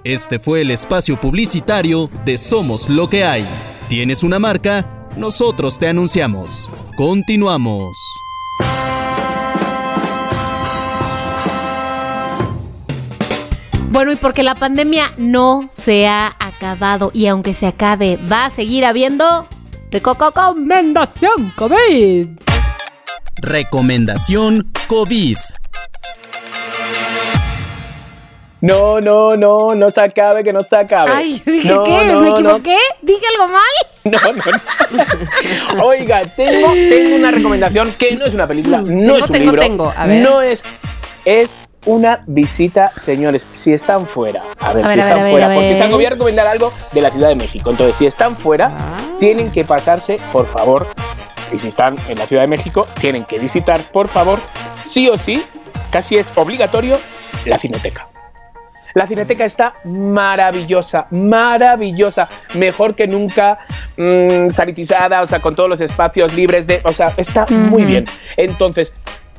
Este fue el espacio publicitario de Somos lo que hay. ¿Tienes una marca? Nosotros te anunciamos. Continuamos. Bueno, y porque la pandemia no se ha acabado y aunque se acabe, va a seguir habiendo recomendación COVID. Recomendación COVID. No, no, no, no se acabe, que no se acabe. Ay, dije, No, ¿qué? no, ¿Me no. equivoqué? ¿Dije algo mal? No, no, no. Oiga, tengo, tengo una recomendación que no es una película, no Tengo, es un tengo, libro. tengo. A ver. No es. Es una visita, señores. Si están fuera, a ver, A ver, si a están ver, fuera, porque están- voy a recomendar algo de la Ciudad de México. Entonces, si están fuera, Ah. tienen que pasarse, por favor. Y si están en la Ciudad de México, tienen que visitar, por favor, sí o sí, casi es obligatorio, la Cineteca. La Cineteca está maravillosa, maravillosa, mejor que nunca, mm, sanitizada, o sea, con todos los espacios libres de, o sea, está muy bien. Entonces,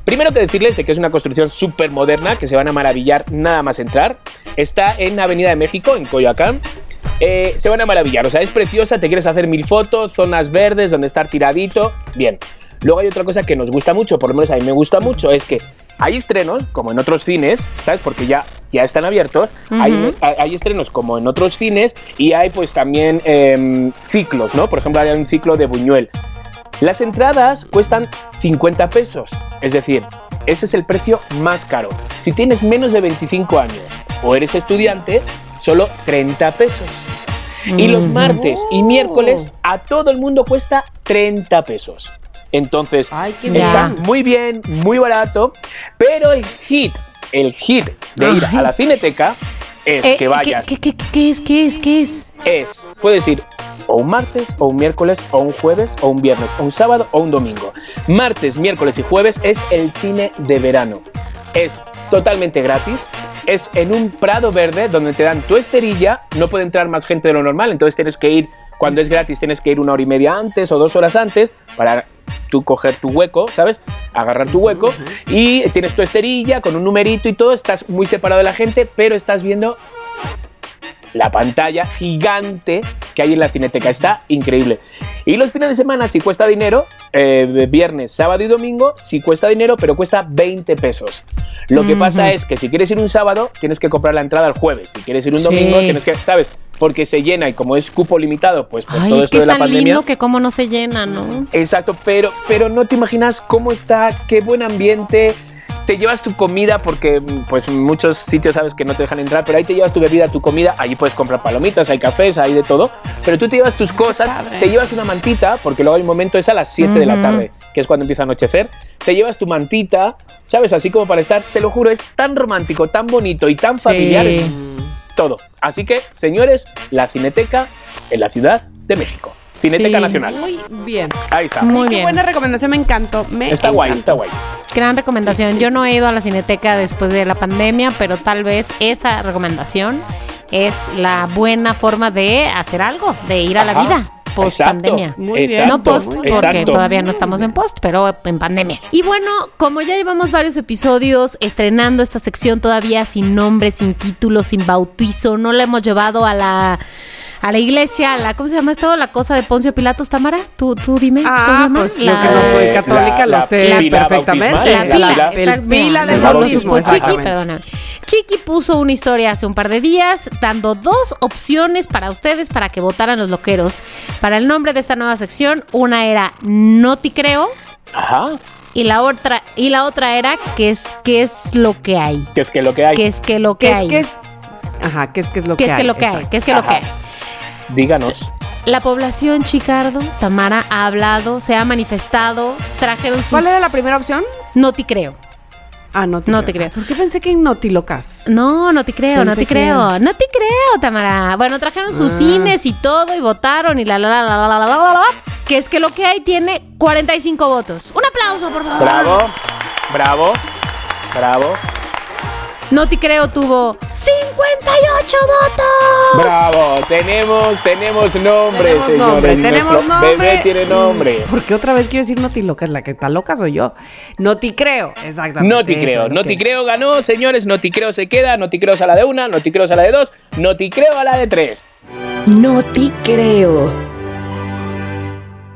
Primero que decirles de que es una construcción súper moderna, que se van a maravillar nada más entrar. Está en Avenida de México, en Coyoacán. Eh, se van a maravillar, o sea, es preciosa, te quieres hacer mil fotos, zonas verdes donde estar tiradito, bien. Luego hay otra cosa que nos gusta mucho, por lo menos a mí me gusta mucho, es que hay estrenos, como en otros cines, ¿sabes? Porque ya, ya están abiertos. hay, hay estrenos como en otros cines y hay pues también em, ciclos, ¿no? Por ejemplo, hay un ciclo de Buñuel. Las entradas cuestan 50 pesos, es decir, ese es el precio más caro. Si tienes menos de 25 años o eres estudiante, solo 30 pesos. Y los martes y miércoles a todo el mundo cuesta 30 pesos. Entonces, Ay, está muy bien, muy barato, pero el hit, el hit de ir a la cineteca es Eh, que vayas. ¿qué, qué, qué, qué es? ¿Qué es? ¿Qué es? Es, puedes ir o un martes, o un miércoles, o un jueves, o un viernes, o un sábado, o un domingo. Martes, miércoles y jueves es el cine de verano. Es totalmente gratis. Es en un prado verde donde te dan tu esterilla. No puede entrar más gente de lo normal, entonces tienes que ir, cuando es gratis, tienes que ir una hora y media antes o dos horas antes para tú coger tu hueco, ¿sabes? Agarrar tu hueco y tienes tu esterilla con un numerito y todo. Estás muy separado de la gente, pero estás viendo la pantalla gigante que hay en la cineteca. Está increíble. Y los fines de semana, si cuesta dinero, eh, viernes, sábado y domingo, si cuesta dinero, pero cuesta 20 pesos. Lo que pasa es que si quieres ir un sábado, tienes que comprar la entrada el jueves. Si quieres ir un Sí. domingo, tienes que, ¿sabes? Porque se llena y como es cupo limitado, pues por Ay, todo es esto que de es la tan pandemia. lindo que cómo no se llena, ¿no? Exacto, pero, pero no te imaginas cómo está, qué buen ambiente. Te llevas tu comida porque pues muchos sitios sabes que no te dejan entrar, pero ahí te llevas tu bebida, tu comida, allí puedes comprar palomitas, hay cafés, hay de todo, pero tú te llevas tus cosas, te llevas una mantita, porque luego un momento, es a las 7 de la tarde, que es cuando empieza a anochecer, te llevas tu mantita, ¿sabes? Así como para estar, te lo juro, es tan romántico, tan bonito y tan familiar, es todo. Así que, señores, la Cineteca en la Ciudad de México. Cineteca Sí. Nacional. Muy bien. Ahí está. Muy Qué bien. buena recomendación, me encantó. Me Está guay, está guay. Gran recomendación. Yo no he ido a la cineteca después de la pandemia, pero tal vez esa recomendación es la buena forma de hacer algo, de ir a la vida post pandemia. Exacto, Muy bien. No post, porque exacto. todavía no estamos en post, pero en pandemia. Y bueno, como ya llevamos varios episodios estrenando esta sección todavía sin nombre, sin título, sin bautizo, no la hemos llevado a la a la iglesia, a la ¿cómo se llama esto? La cosa de Poncio Pilatos, Tamara. Tú tú dime, ¿cómo se Ah, llama? pues yo La- que no soy católica la- lo la sé pila perfectamente. La pila, el exacto, pila del bautismo, Chiqui. Chiqui puso una historia hace un par de días dando dos opciones para ustedes para que votaran los loqueros para el nombre de esta nueva sección. Una era No te creo Ajá. y la otra y la otra era qué es qué es lo que hay. Que es que lo que hay. ¿Qué es que lo que ¿Qué es hay? que es? Ajá, ¿qué es que es lo ¿Qué que es que hay? lo que hay? ¿Qué es que lo que hay? Díganos. La población Chicardo, Tamara ha hablado, se ha manifestado, trajeron sus ¿Cuál era la primera opción? No te creo. Ah, no te No te creo. ¿Por qué pensé que en Notilocas? No, no te creo, no Pensé te que- creo, no te creo, Tamara. Bueno, trajeron sus Ah. cines y todo y votaron y la la la la la la la la la, la, que es que lo que hay tiene 45 votos. Un aplauso, por favor. Bravo. Bravo. Bravo. No te creo tuvo 58 votos. Bravo. Tenemos, tenemos nombre, Tenemos señores. nombre, tenemos nombre. Bebé tiene nombre. ¿Por qué otra vez quiero decir Notilocas? La que está loca soy yo. No te creo, exactamente. No te creo, es no te es. creo ganó, señores, no te creo se queda, no te creo a la de una, no te creo a la de dos, no te creo a la de tres. No te creo.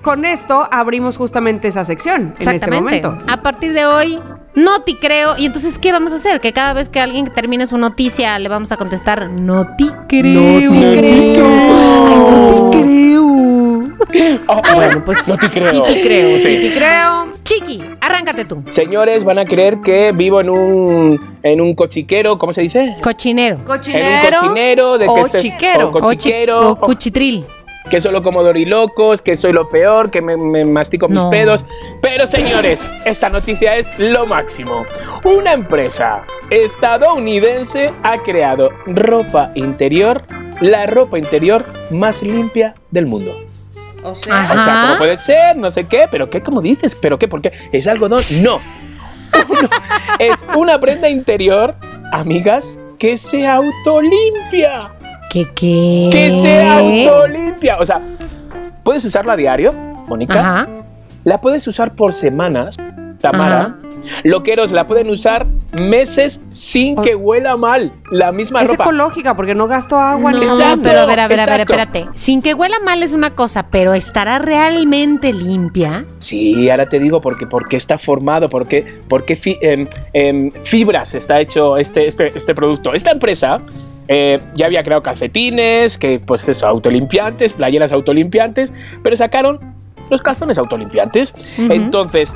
Con esto abrimos justamente esa sección en este Exactamente. momento. A partir de hoy, no te creo. Y entonces, ¿qué vamos a hacer? Que cada vez que alguien termine su noticia, le vamos a contestar, no te creo. No te creo. Ay, no te creo. Oh, Bueno, pues no te creo. Sí te creo, sí Sí. te creo. Chiqui, arráncate tú. Señores, van a creer que vivo en un en un cochiquero, ¿cómo se dice? Cochinero. Cochinero. en un cochinero de o que se- chiquero. o co- O chi- cochiquero, o cuchitril. Que solo como dorilocos, que soy lo peor, que me, me mastico mis No. pedos. Pero señores, esta noticia es lo máximo. Una empresa estadounidense ha creado ropa interior, la ropa interior más limpia del mundo. O sea, Ajá. O sea, ¿cómo puede ser? No sé qué, pero ¿qué? ¿Cómo dices? ¿Pero qué? ¿Por qué? ¿Es algodón? No. Uno- es una prenda interior, amigas, que se autolimpia. ¿Qué qué? Que se autolimpia. O sea, puedes usarla a diario, Mónica. Ajá. La puedes usar por semanas, Tamara. Ajá. Loqueros la pueden usar meses sin que huela mal. La misma Es ropa. ecológica porque no gasto agua No, ni Exacto, pero a ver, a ver, a ver, espérate. Sin que huela mal es una cosa, pero estará realmente limpia. Sí, ahora te digo porque, porque está formado, porque, porque fi- em, em, fibras está hecho este, este, este producto. Esta empresa eh, ya había creado calcetines, que pues eso, autolimpiantes, playeras autolimpiantes, pero sacaron los calzones autolimpiantes. Ujú. Entonces,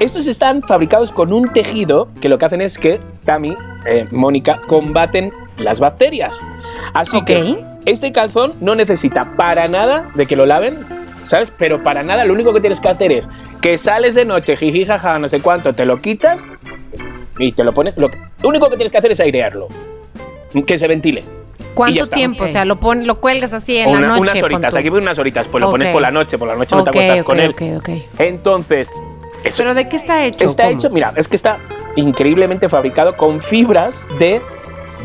estos están fabricados con un tejido que lo que hacen es que Tami, eh, Mónica, combaten las bacterias. Así que este calzón no necesita para nada de que lo laven, ¿sabes? Pero para nada, lo único que tienes que hacer es que sales de noche, jiji, jaja, no sé cuánto, te lo quitas y te lo pones. Lo, que- lo único que tienes que hacer es airearlo, que se ventile. ¿Cuánto tiempo? O sea, lo, pon, lo cuelgas así en Una- la noche. unas horitas, aquí unas horitas, pues lo pones por la noche, por la noche no te acuestas con él. ok, ok. Entonces, eso ¿Pero de qué está hecho? Está ¿Cómo? hecho, mira, es que está increíblemente fabricado con fibras de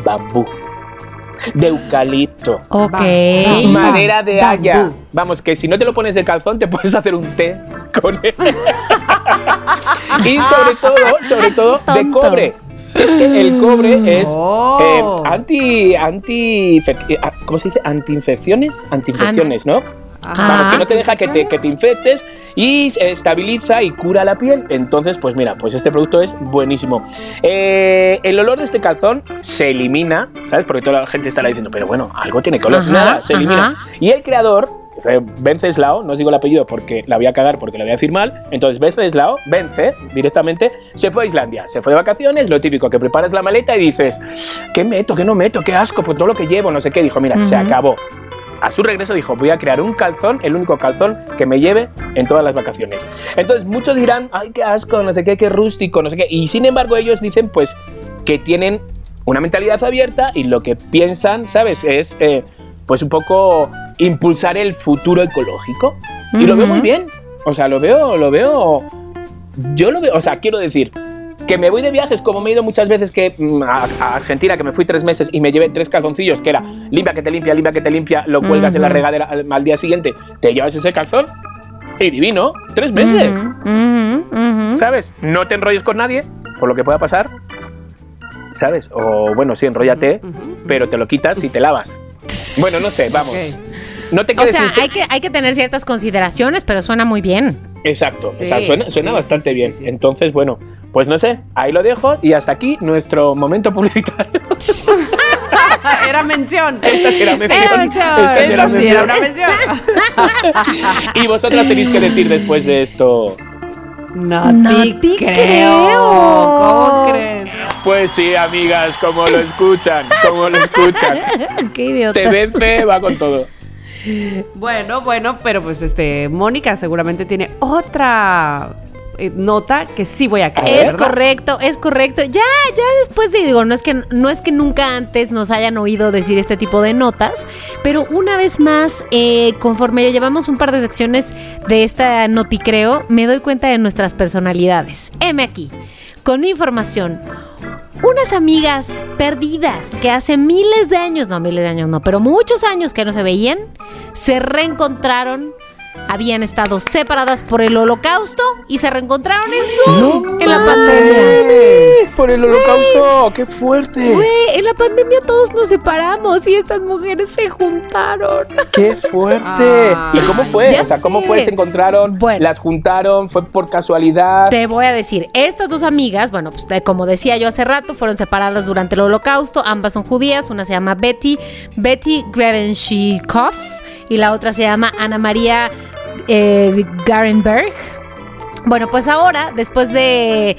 bambú, de eucalipto, Ok. Va, va. madera de haya. Vamos, que si no te lo pones de calzón, te puedes hacer un té con él. y sobre todo, sobre todo, de cobre. Es que el cobre es Oh. eh, anti, anti, ¿cómo se dice? Antiinfecciones, antiinfecciones, ¿no? Ajá. Vamos, que no te deja que te, que te infectes y se estabiliza y cura la piel. Entonces, pues mira, pues este producto es buenísimo. Eh, el olor de este calzón se elimina, ¿sabes? Porque toda la gente estará diciendo, pero bueno, algo tiene color. Nada, se elimina. ajá. Y el creador, Venceslao, no os digo el apellido porque la voy a cagar porque la voy a decir mal. Entonces, Venceslao, Vence, directamente, se fue a Islandia. Se fue de vacaciones, lo típico, que preparas la maleta y dices, ¿qué meto, qué no meto, qué asco, pues todo lo que llevo, no sé qué. Dijo, mira, se acabó. A su regreso dijo, voy a crear un calzón, el único calzón que me lleve en todas las vacaciones. Entonces muchos dirán, ay, qué asco, no sé qué, qué rústico, no sé qué. Y sin embargo ellos dicen, pues, que tienen una mentalidad abierta y lo que piensan, ¿sabes? Es, eh, pues, un poco impulsar el futuro ecológico. Y lo veo muy bien. O sea, lo veo, lo veo... Yo lo veo, o sea, quiero decir, que me voy de viajes como me he ido muchas veces que mm, a, a Argentina, que me fui tres meses y me llevé tres calzoncillos, que era limpia que te limpia, limpia que te limpia, lo cuelgas en la regadera al, al día siguiente, te llevas ese calzón y divino, tres meses. ¿sabes? No te enrolles con nadie, por lo que pueda pasar, ¿sabes? O bueno, sí, enróllate, pero te lo quitas y te lavas. Bueno, no sé, vamos. No te O quedes sea, sin- hay que, hay que tener ciertas consideraciones, pero suena muy bien. Exacto, Sí, o sea, suena, suena sí, bastante sí, sí, bien. sí, sí. Entonces, bueno, pues no sé, ahí lo dejo y hasta aquí nuestro momento publicitario. Era mención. Esta era mención. Era mención. Esta era sí era mención. una mención. Y vosotras tenéis que decir después de esto. No, No te creo. creo. ¿Cómo crees? Pues sí, amigas, como lo escuchan, como lo escuchan. Qué idiota. TBC va con todo. Bueno, bueno, pero pues este, Mónica seguramente tiene otra eh, nota que sí voy a creer. Es ¿verdad? correcto, es correcto. Ya, ya después de- digo, no es que no es que nunca antes nos hayan oído decir este tipo de notas, pero una vez más, eh, conforme llevamos un par de secciones de esta noticreo, me doy cuenta de nuestras personalidades. Heme aquí, con información. Unas amigas perdidas que hace miles de años, no miles de años no, pero muchos años que no se veían, se reencontraron, habían estado separadas por el holocausto y se reencontraron en Zoom en la pandemia. Por el holocausto, qué fuerte. Güey, en la pandemia todos nos separamos y estas mujeres se juntaron. Qué fuerte. Ah. ¿Y cómo fue? O sea, ¿cómo fue? ¿Se encontraron? Bueno. ¿Las juntaron? ¿Fue por casualidad? Te voy a decir, estas dos amigas, bueno, pues como decía yo hace rato, fueron separadas durante el holocausto, ambas son judías, una se llama Betty, Betty Grebenshikov y la otra se llama Ana María eh, Garenberg. Bueno, pues ahora, después de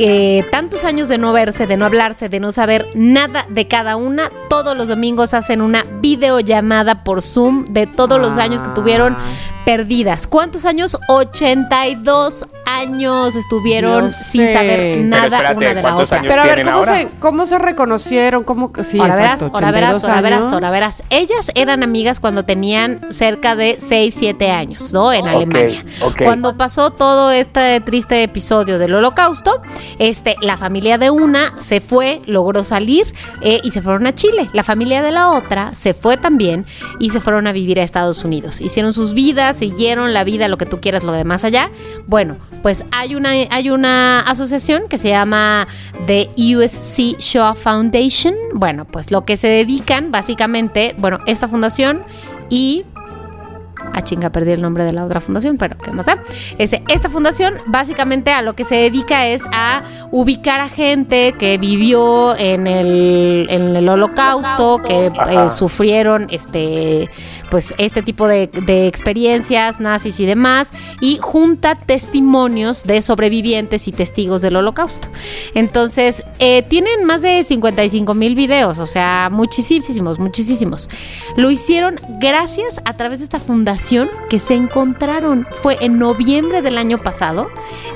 que tantos años de no verse, de no hablarse, de no saber nada de cada una, todos los domingos hacen una videollamada por Zoom de todos los años que tuvieron perdidas. ¿Cuántos años? 82 años estuvieron sin sé. saber nada espérate, una de la ¿cuántos otra. Pero a ver, ¿cómo ahora? se, ¿cómo se reconocieron? ¿Cómo, sí, ahora verás, ahora verás, 82 ahora verás, ahora verás. Ellas eran amigas cuando tenían cerca de 6, 7 años, ¿no? En Alemania. Cuando pasó todo este triste episodio del holocausto, este, la familia de una se fue, logró salir eh, y se fueron a Chile. La familia de la otra se fue también y se fueron a vivir a Estados Unidos. Hicieron sus vidas, siguieron la vida, lo que tú quieras, lo de más allá. Bueno, pues hay una, hay una asociación que se llama The USC Shaw Foundation. Bueno, pues lo que se dedican básicamente, bueno, esta fundación y a chinga, perdí el nombre de la otra fundación, pero qué más sé. Este, esta fundación básicamente a lo que se dedica es a ubicar a gente que vivió en el, en el holocausto, que eh, sufrieron este, pues, este tipo de, de experiencias nazis y demás, y junta testimonios de sobrevivientes y testigos del holocausto. Entonces, eh, tienen más de 55 mil videos, o sea, muchísimos, muchísimos. Lo hicieron gracias a través de esta fundación que se encontraron. Fue en noviembre del año pasado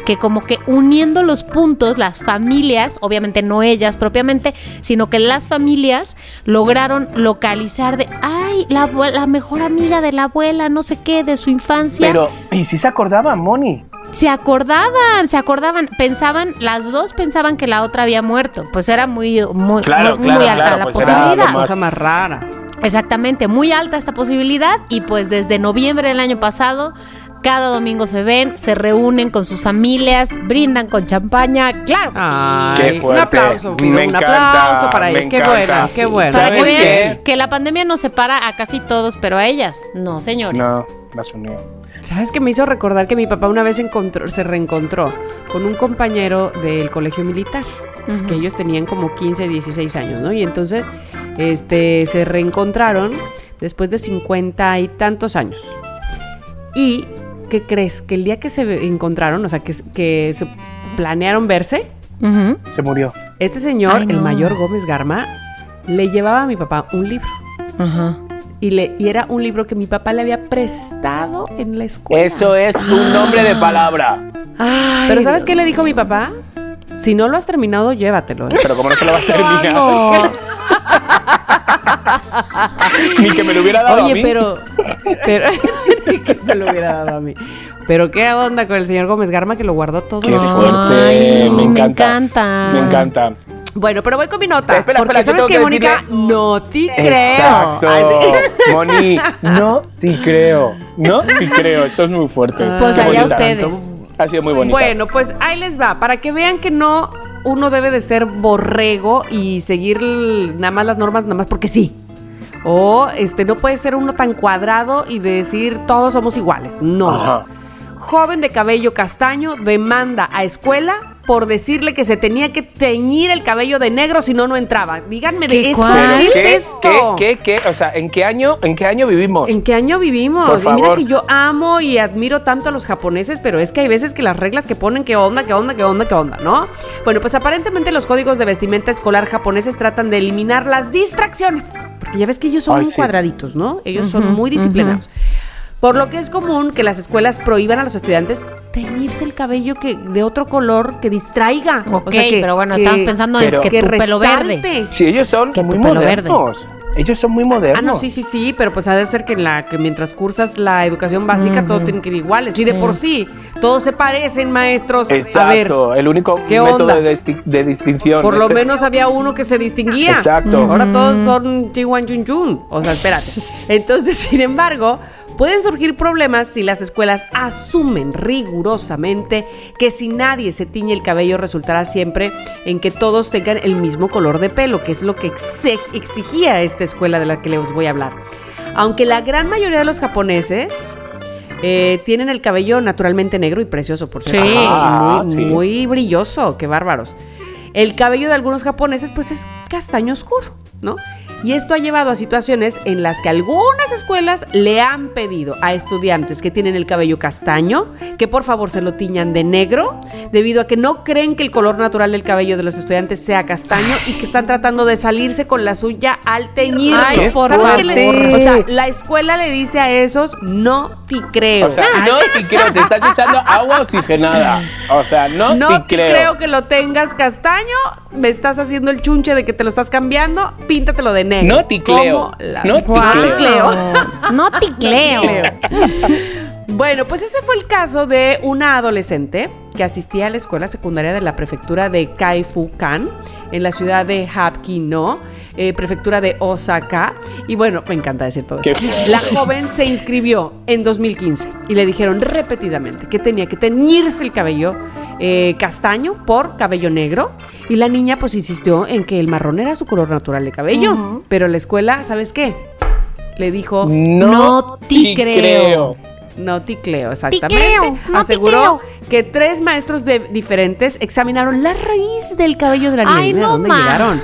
que como que uniendo los puntos, las familias, obviamente no ellas propiamente, sino que las familias lograron localizar de, ay, la, la mejor amiga de la abuela, no sé qué, de su infancia. Pero, ¿y si se acordaban, Moni? Se acordaban, se acordaban, pensaban, las dos pensaban que la otra había muerto, pues era muy, muy, Claro, muy, claro, muy alta claro, la pues era posibilidad. lo más- Cosa más rara. Exactamente, muy alta esta posibilidad y pues desde noviembre del año pasado cada domingo se ven, se reúnen con sus familias, brindan con champaña, claro. que sí. Ay, un aplauso, un encanta, aplauso para me ellos. Qué bueno, qué bueno. Para que que la pandemia nos separa a casi todos, pero a ellas no, señores. No, las unió. ¿Sabes qué me hizo recordar que mi papá una vez encontró, se reencontró con un compañero del colegio militar? Ujú. Que ellos tenían como 15, 16 años, ¿no? Y entonces este, se reencontraron después de 50 y tantos años. ¿Y qué crees? Que el día que se encontraron, o sea, que, que se planearon verse. Se murió. este señor, Ay, el mayor Gómez Garma, le llevaba a mi papá un libro. Ajá. Y, le, y era un libro que mi papá le había prestado en la escuela. Eso es un nombre de palabra. Pero ¿sabes qué le dijo mi papá? Si no lo has terminado, llévatelo. ¿eh? Pero como no se lo va a terminar. Ni que me lo hubiera dado a Oye, mí. pero... pero que me lo hubiera dado a mí. Pero qué onda con el señor Gómez Garma que lo guardó todo. Qué el Ay, fuerte. me me encanta. encanta. Me encanta. Bueno, pero voy con mi nota. Espera, porque espera, sabes que, que Mónica, decirle- no te creo. Exacto. Sí. Moni, no te creo. No te creo. Esto es muy fuerte. Pues Qué allá bonita. ustedes. Ha sido muy bonita. Bueno, pues ahí les va, para que vean que no uno debe de ser borrego y seguir nada más las normas nada más porque sí. O este no puede ser uno tan cuadrado y decir todos somos iguales. No. Ajá. Joven de cabello castaño demanda a escuela por decirle que se tenía que teñir el cabello de negro si no no entraba. Díganme de ¿Qué eso, cuál? ¿qué, ¿Qué, es esto? ¿Qué, qué, qué? O sea, ¿en qué año, en qué año vivimos? ¿En qué año vivimos? Por y mira que yo amo y admiro tanto a los japoneses, pero es que hay veces que las reglas que ponen, qué onda, qué onda, qué onda, qué onda, ¿no? Bueno, pues aparentemente los códigos de vestimenta escolar japoneses tratan de eliminar las distracciones. Porque ya ves que ellos son Ay, muy sí. cuadraditos, ¿no? Ellos son muy disciplinados. Por lo que es común que las escuelas prohíban a los estudiantes teñirse el cabello que, de otro color que distraiga. Ok, O sea, que- pero bueno, que- estamos pensando en que, tu pelo verde. Sí, ellos son Que muy tu pelo verde. modernos. Ellos son muy modernos. Ah, no, sí, sí, sí, pero pues ha de ser que, en la, que mientras cursas la educación básica todos tienen que ir iguales. Y de Sí. por sí, todos se parecen, maestros. Exacto. A ver, el único ¿qué método onda? de, disti- de distinción. por lo Ese- menos había uno que se distinguía. Exacto. Ahora todos son chihuan chun chun. O sea, espérate. Entonces, sin embargo, pueden surgir problemas si las escuelas asumen rigurosamente que si nadie se tiñe el cabello resultará siempre en que todos tengan el mismo color de pelo, que es lo que exigía esta escuela de la que les voy a hablar. Aunque la gran mayoría de los japoneses eh, tienen el cabello naturalmente negro y precioso, por cierto. Sí. Ah, muy, sí. muy brilloso, qué bárbaros. El cabello de algunos japoneses pues es castaño oscuro, ¿no? Y esto ha llevado a situaciones en las que algunas escuelas le han pedido a estudiantes que tienen el cabello castaño que por favor se lo tiñan de negro, debido a que no creen que el color natural del cabello de los estudiantes sea castaño y que están tratando de salirse con la suya al teñirlo. Ay, por ¿Saben qué le- favor. O sea, la escuela le dice a esos, no te creo. O sea, no te creo, te estás echando agua oxigenada. O sea, no, No te te creo. creo. que lo tengas castaño, me estás haciendo el chunche de que te lo estás cambiando, píntatelo de negro. No. ¿Cómo la- No creo. No te creo. Bueno, pues ese fue el caso de una adolescente que asistía a la escuela secundaria de la prefectura de Kaifukan, en la ciudad de Hapkino. Eh, prefectura de Osaka. Y bueno, me encanta decir todo eso. La joven se inscribió en 2015 y le dijeron repetidamente que tenía que teñirse el cabello eh, castaño por cabello negro. Y la niña pues insistió en que el marrón era su color natural de cabello. Pero la escuela, ¿sabes qué? Le dijo, No, No te te creo. no ticleo, exactamente. Ticleo, no Aseguró ticleo. que tres maestros de- diferentes examinaron la raíz del cabello de la niña. Ay, no dónde ma. llegaron.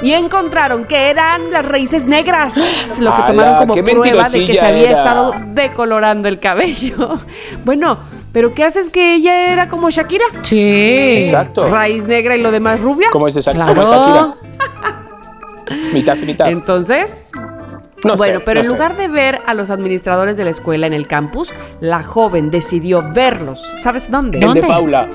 Y encontraron que eran las raíces negras, lo que tomaron como ¡Qué prueba de que se había era! estado decolorando el cabello. Bueno, pero ¿qué haces que ella era como Shakira? Sí. Exacto. Raíz negra y lo demás rubia. ¿Cómo es esa? Claro. ¿Cómo es Shakira? Mitad y mitad. Entonces, No bueno, sé, pero no en sé. lugar de ver a los administradores de la escuela en el campus, la joven decidió verlos. ¿Sabes dónde? El ¿Dónde? de Paula.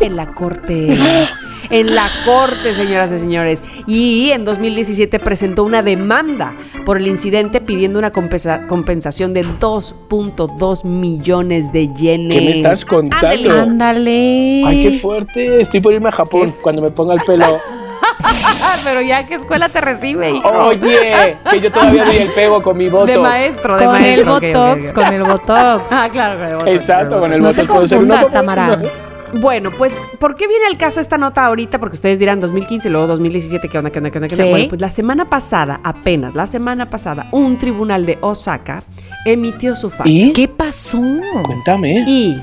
En la corte. En la corte, señoras y señores. Y en 2017 presentó una demanda por el incidente pidiendo una compensa- compensación de 2.2 millones de yenes. ¿Qué me estás contando? Ándale. Ay, qué fuerte. Estoy por irme a Japón ¿Qué? cuando me ponga el pelo. Pero ya, ¿qué escuela te recibe, hijo? Oye, que yo todavía doy el pego con mi voto. De maestro, de Con el maestro. ok, ok, Botox, con el Botox. Ah, claro, con el botox. Exacto, con el No voto te confundas, Tamara. Bueno, pues, ¿por qué viene el caso esta nota ahorita? Porque ustedes dirán 2015, luego 2017, ¿qué onda, qué onda, qué onda? qué onda? Sí. Bueno, pues la semana pasada, apenas la semana pasada, un tribunal de Osaka emitió su fallo. ¿Y? ¿Qué pasó? Cuéntame. Y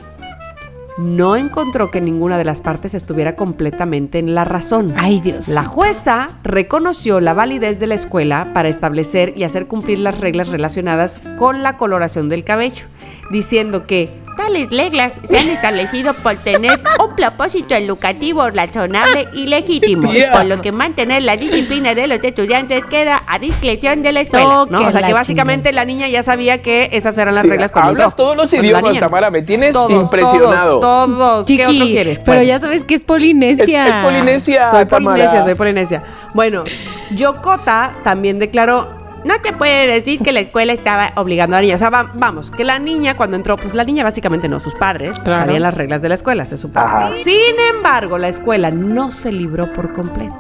no encontró que ninguna de las partes estuviera completamente en la razón. Ay, Dios. La jueza reconoció la validez de la escuela para establecer y hacer cumplir las reglas relacionadas con la coloración del cabello, diciendo que tales reglas se han establecido por tener un propósito educativo razonable y legítimo, Tía. por lo que mantener la disciplina de los estudiantes queda a discreción de la escuela. ¿no? O sea que básicamente la niña ya sabía que esas eran las reglas cuando Hablas todos los idiomas, Tamara. Me tienes todos, impresionado. Todos, todos. ¿Qué Chiqui, otro quieres? pero Bueno. ya sabes que es Es, Polinesia. es Polinesia, Soy Tamara. polinesia, soy polinesia. Bueno, Yokota también declaró. No te puede decir que la escuela estaba obligando a la niña. O sea, va- vamos, que la niña cuando entró, pues la niña básicamente no, sus padres Claro. sabían las reglas de la escuela, se supone. Ajá. Sin embargo, la escuela no se libró por completo.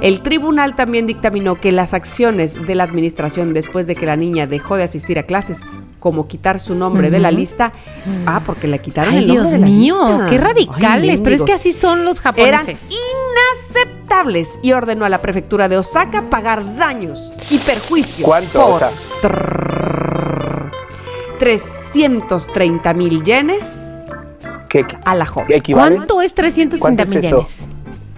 El tribunal también dictaminó que las acciones de la administración después de que la niña dejó de asistir a clases, como quitar su nombre de la lista, ah, porque le quitaron Ay, el nombre Dios de la mío, lista. qué Ay, radicales. pero es que así son los eran japoneses. inaceptables y ordenó a la prefectura de Osaka pagar daños y perjuicios ¿Cuánto? por O sea, trrr, 330 mil yenes ¿Qué, qué- a la joven. ¿Cuánto es 330 ¿Cuánto es millones?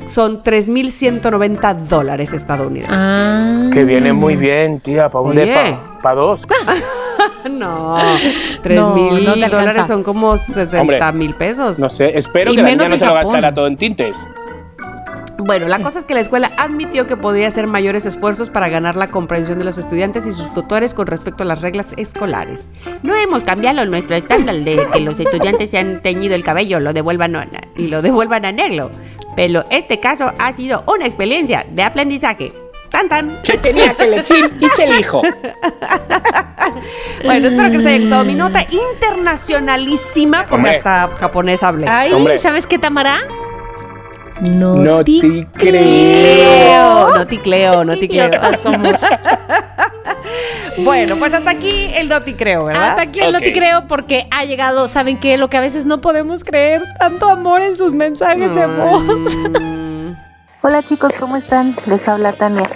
Son 3.190 dólares estadounidenses. Ah. Que viene muy bien, tía, para un. Para dos. No, 3 mil no te alcanza. dólares son como 60 mil pesos. No sé, espero Y que la menos niña no se lo gastara todo en tintes. Bueno, la cosa es que la escuela admitió que podría hacer mayores esfuerzos para ganar la comprensión de los estudiantes y sus tutores con respecto a las reglas escolares. No hemos cambiado nuestro estándar de que los estudiantes se han teñido el cabello lo devuelvan a- y lo devuelvan a negro, pero este caso ha sido una experiencia de aprendizaje. Tan tan. Se tenía que lechín y se elijo. Bueno, espero que les haya gustado mi nota internacionalísima porque Hombre. hasta japonés hablé. Ay, Hombre. ¿sabes qué, Tamara? No, No te te creo. Creo, no ticleo, no ticleo. somos. Bueno, pues hasta aquí el no creo, ¿verdad? Hasta aquí el no te Ok. creo porque ha llegado, ¿saben qué? Lo que a veces no podemos creer, tanto amor en sus mensajes de voz. Mm. Hola chicos, ¿cómo están? Les habla Tania.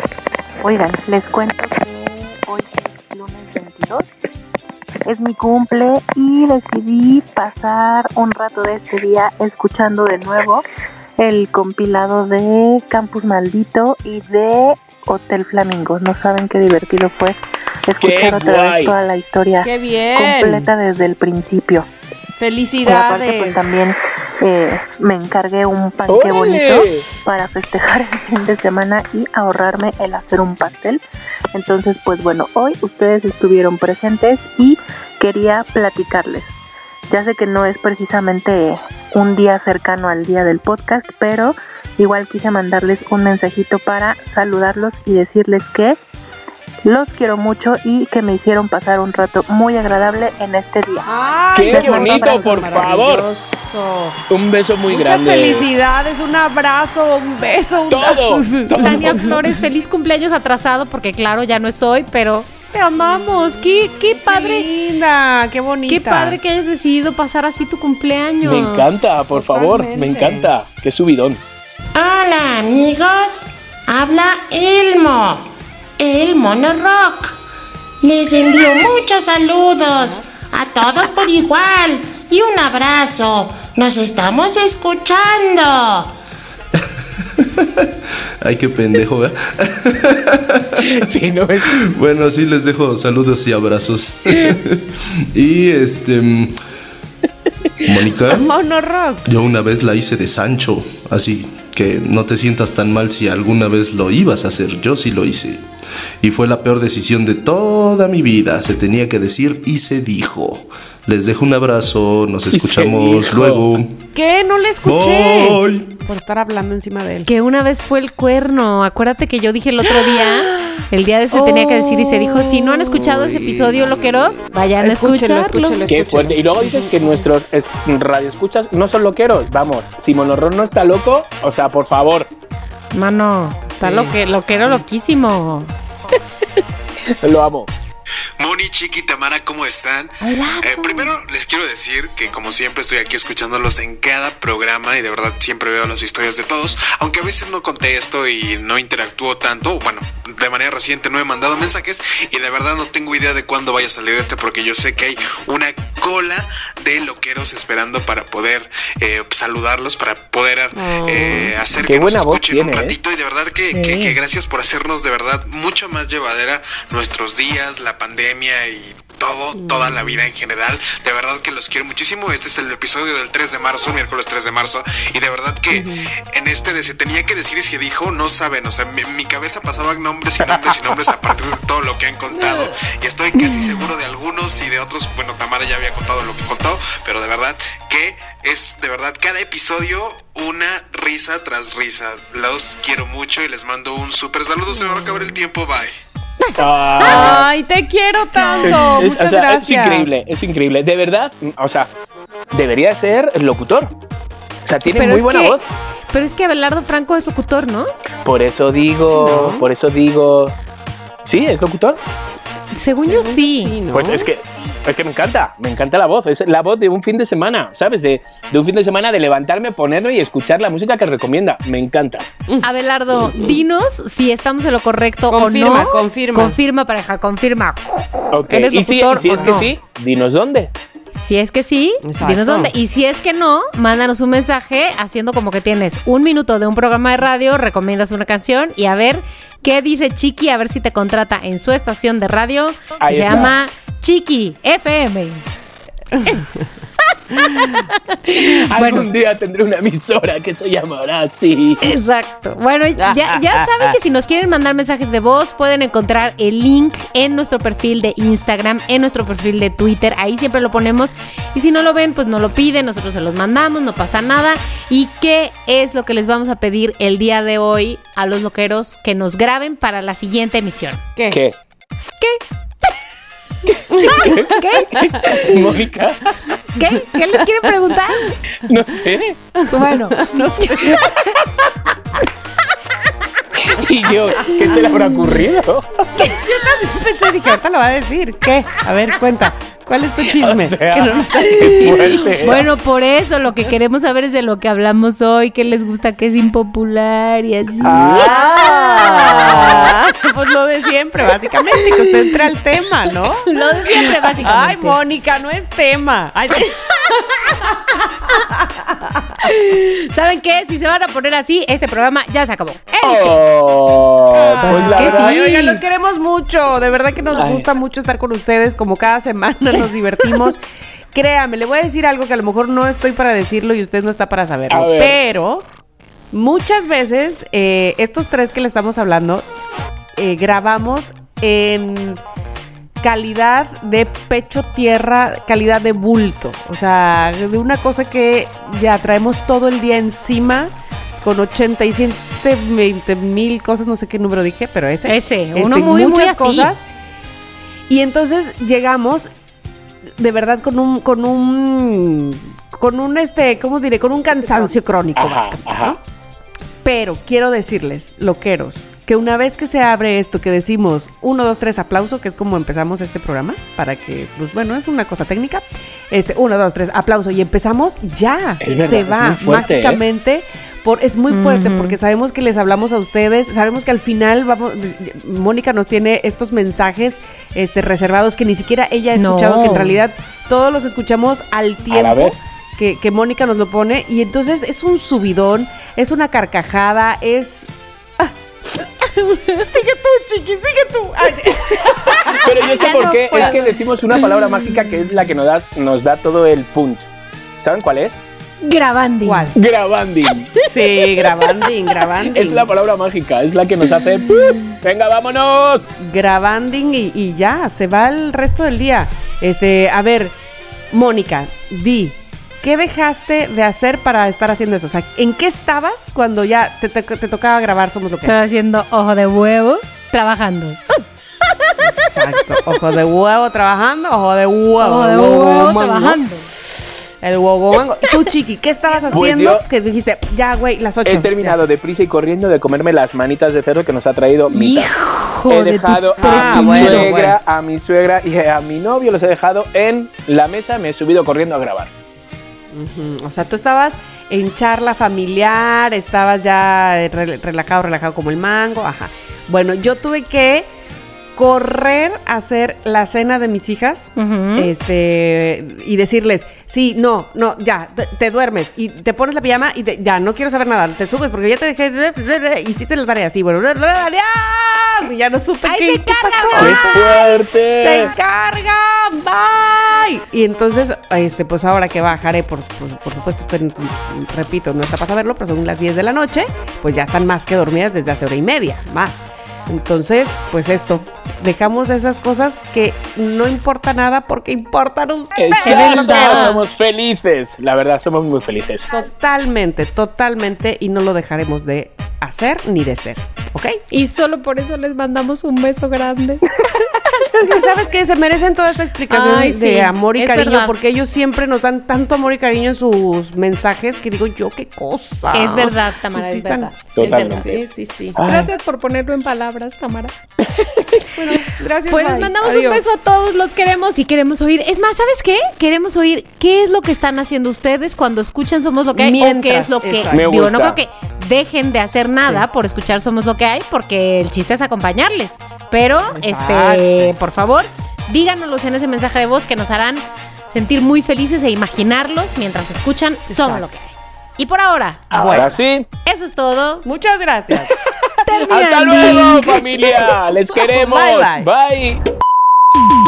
Oigan, les cuento que hoy es lunes 22. Es mi cumple y decidí pasar un rato de este día escuchando de nuevo el compilado de Campus Maldito y de Hotel Flamingo. No saben qué divertido fue escuchar otra guay! vez toda la historia ¡Qué bien! completa desde el principio. Y aparte, ¡Felicidades! pues también eh, me encargué un panque ¡Órale! bonito para festejar el fin de semana y ahorrarme el hacer un pastel. Entonces, pues bueno, hoy ustedes estuvieron presentes y quería platicarles. Ya sé que no es precisamente un día cercano al día del podcast, pero igual quise mandarles un mensajito para saludarlos y decirles que Los quiero mucho y que me hicieron pasar un rato muy agradable en este día. Ay, ¡Qué bonito, por favor! maravilloso. Un beso muy Muchas grande. felicidades, un abrazo, un beso, un Todo, todo. Tania Flores, feliz cumpleaños atrasado, porque claro, ya no es hoy, pero te amamos. Qué, qué Qué padre. linda, qué bonita. Qué padre que hayas decidido pasar así tu cumpleaños. Me encanta, por favor, me encanta. Qué subidón. Hola amigos, habla Elmo, el mono rock. Les envío muchos saludos a todos por igual y un abrazo. Nos estamos escuchando. Ay, qué pendejo, ¿verdad? Sí, no es. Bueno, sí, les dejo saludos y abrazos. y este. Mónica, Mono rock. yo una vez la hice de Sancho, así que no te sientas tan mal si alguna vez lo ibas a hacer. Yo sí lo hice. Y fue la peor decisión de toda mi vida. Se tenía que decir y se dijo. Les dejo un abrazo, nos escuchamos luego. ¿Qué? No le escuché. Bye. Por estar hablando encima de él. Que una vez fue el cuerno. Acuérdate que yo dije el otro día, el día de se tenía que decir y se dijo, si no han escuchado ese episodio, loqueros, vayan a Escúchenlo, escucharlo. escúchenlo. Qué fuerte. Y luego dices que nuestros es- radioescuchas no son loqueros. Vamos, si Monorrón no está loco, o sea, por favor, Mano, está Sí. lo que loquero loquísimo. lo amo. Moni, Chiqui, Tamara, ¿cómo están? Eh, primero les quiero decir que como siempre estoy aquí escuchándolos en cada programa y de verdad siempre veo las historias de todos, aunque a veces no contesto y no interactúo tanto, bueno, de manera reciente no he mandado mensajes y de verdad no tengo idea de cuándo vaya a salir este porque yo sé que hay una cola de loqueros esperando para poder eh, saludarlos, para poder eh, hacer Qué que nos escuchen un tiene, ¿eh? ratito y de verdad que, que- que gracias por hacernos de verdad mucho más llevadera nuestros días, la pandemia y todo, toda la vida en general. De verdad que los quiero muchísimo. Este es el episodio del 3 de marzo, miércoles 3 de marzo. Y de verdad que en este de se tenía que decir y se dijo, no saben. O sea, mi, mi cabeza pasaba nombres y nombres y nombres a partir de todo lo que han contado. Y estoy casi seguro de algunos y de otros. Bueno, Tamara ya había contado lo que contó, pero de verdad que es de verdad cada episodio una risa tras risa. Los quiero mucho y les mando un súper saludo. Se me va a acabar el tiempo. Bye. Ah, Ay, te quiero tanto. es- Muchas o sea, gracias. es increíble, es increíble. De verdad, o sea, debería ser locutor. O sea, tiene Pero muy buena que- voz. Pero es que Abelardo Franco es locutor, ¿no? Por eso digo, Sí, ¿no? por eso digo. ¿Sí? ¿Es locutor? Según yo sí. ¿no? Pues es que, es que me encanta, me encanta la voz. Es la voz de un fin de semana, ¿sabes? De, de un fin de semana de levantarme, ponerme y escuchar la música que recomienda. Me encanta. Abelardo, dinos si estamos en lo correcto Confirma, o no. confirma. Confirma, pareja, confirma. Ok, ¿Eres y si, o es que no? sí, dinos dónde. Si es que sí, Exacto. dinos dónde. Y si es que no, mándanos un mensaje haciendo como que tienes un minuto de un programa de radio, recomiendas una canción y a ver qué dice Chiqui, a ver si te contrata en su estación de radio que Ahí se está. llama Chiqui FM. Algún día tendré una emisora que se llamará así. Exacto. Bueno, ya, ya saben que si nos quieren mandar mensajes de voz, pueden encontrar el link en nuestro perfil de Instagram, en nuestro perfil de Twitter. Ahí siempre lo ponemos. Y si no lo ven, pues no lo piden, nosotros se los mandamos, no pasa nada. ¿Y qué es lo que les vamos a pedir el día de hoy a los loqueros que nos graben para la siguiente emisión? ¿Qué? ¿Qué? ¿Qué? Mónica, ¿Qué? ¿Qué les quieren preguntar? no sé. Bueno, no. Y yo, ¿qué se le habrá ocurrido? Pensé, dije, ahorita lo va a decir. ¿Qué? A ver, cuenta. ¿Cuál es tu chisme? O sea, Que no qué fuerte. Bueno, por eso lo que queremos saber es de lo que hablamos hoy, qué les gusta, que es impopular y así. Ah, pues lo de siempre, básicamente, que usted entre al tema, ¿no? Lo de siempre, básicamente. Ay, Mónica, no es tema. Ay, ¿Saben qué? Si se van a poner así, este programa ya se acabó. Oh, Pues pues es la que verdad, Ay, oigan, los queremos mucho. De verdad que nos Ay. gusta mucho estar con ustedes. Como cada semana nos divertimos. Créame, le voy a decir algo que a lo mejor no estoy para decirlo y usted no está para saberlo. ver. Pero muchas veces eh, estos tres que le estamos hablando eh, grabamos en calidad de pecho tierra, calidad de bulto. O sea, de una cosa que ya traemos todo el día encima con 87 20, 20 mil cosas, no sé qué número dije, pero ese. Ese, Este, uno muy, muy muchas así. cosas. Y entonces llegamos de verdad con un, con un, con un, este, ¿cómo diré? Con un cansancio crónico, Ajá, básicamente, ajá. ¿no? Pero quiero decirles, loqueros, que una vez que se abre esto, que decimos uno, dos, tres, aplauso, que es como empezamos este programa, para que, pues bueno, es una cosa técnica. Este, uno, dos, tres, aplauso, y empezamos ya. Es se va ¿eh? Por, es muy fuerte porque sabemos que les hablamos a ustedes, sabemos que al final vamos, Mónica nos tiene estos mensajes este, reservados que ni siquiera ella ha No. escuchado, que en realidad todos los escuchamos al tiempo que, que Mónica nos lo pone y entonces es un subidón, es una carcajada, es... Ah. sigue tú, chiqui, sigue tú. Ay. Pero yo sé Ya por no qué. puedo. Es que decimos una palabra mágica que es la que nos da, nos da todo el punch. ¿Saben cuál es? Grabando. ¿Cuál? Grabanding. Sí, grabanding, grabanding. Es la palabra mágica, es la que nos hace. ¡pum! ¡Venga, vámonos! grabanding y, y ya, se va el resto del día. Este, a ver, Mónica, di, ¿qué dejaste de hacer para estar haciendo eso? O sea, ¿en qué estabas cuando ya te, te- te tocaba grabar Somos lo que Estoy haciendo ojo de huevo, trabajando. Exacto. Ojo de huevo trabajando, ojo de huevo. Ojo de huevo huevo, trabajando. El huevo mango. ¿Y tú, Chiqui, qué estabas Pues haciendo? que dijiste, ya, güey, las ocho. He terminado deprisa y corriendo de comerme las manitas de cerdo que nos ha traído Mita. Hijo He de tu dejado a mi bueno, suegra, a mi suegra y a mi novio los he dejado en la mesa. Me he subido corriendo a grabar. O sea, tú estabas en charla familiar, estabas ya rel- relajado, relajado como el mango, ajá. Bueno, yo tuve que correr a hacer la cena de mis hijas, este, y decirles, sí, no, no, ya, te, te duermes y te pones la pijama y te- ya, no quiero saber nada, te subes porque ya te dejé, hiciste las tareas, y bueno, adiós, y ya no supe ¡Ay, qué, se qué pasó. ¡Qué fuerte! Se encarga, bye. Y entonces, este, pues ahora que bajaré, por, por, por supuesto, repito, no está para saberlo, pero son las 10 de la noche, pues ya están más que dormidas desde hace hora y media, más. Entonces, pues esto, dejamos esas cosas que no importa nada porque importan ustedes. Exacto, somos felices. La verdad, somos muy felices. Totalmente, totalmente, y no lo dejaremos de hacer ni de ser, ¿ok? Y solo por eso les mandamos un beso grande. Sabes que se merecen toda esta explicación Ay, de sí, amor y es cariño, verdad. porque ellos siempre nos dan tanto amor y cariño en sus mensajes que digo yo, qué cosa. Es verdad, Tamara, Sí, es verdad. Totalmente. Sí, sí, sí. Ay. Gracias por ponerlo en palabras, Tamara. Bueno, gracias. Pues les mandamos Adiós. un beso a todos, los queremos y queremos oír. Es más, ¿sabes qué? Queremos oír qué es lo que están haciendo ustedes cuando escuchan Somos lo que hay o qué es lo que digo, no creo que dejen de hacer nada por escuchar Somos lo que hay porque el chiste es acompañarles. Pero este, por favor, díganoslos en ese mensaje de voz que nos harán sentir muy felices e imaginarlos mientras escuchan Somos lo que hay. Y por ahora, Ahora Bueno. sí. eso es todo. Muchas gracias. Termina ¡Hasta luego, link. familia! ¡Les queremos! Bye, bye. bye.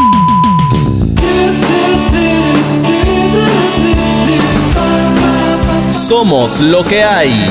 Somos lo que hay.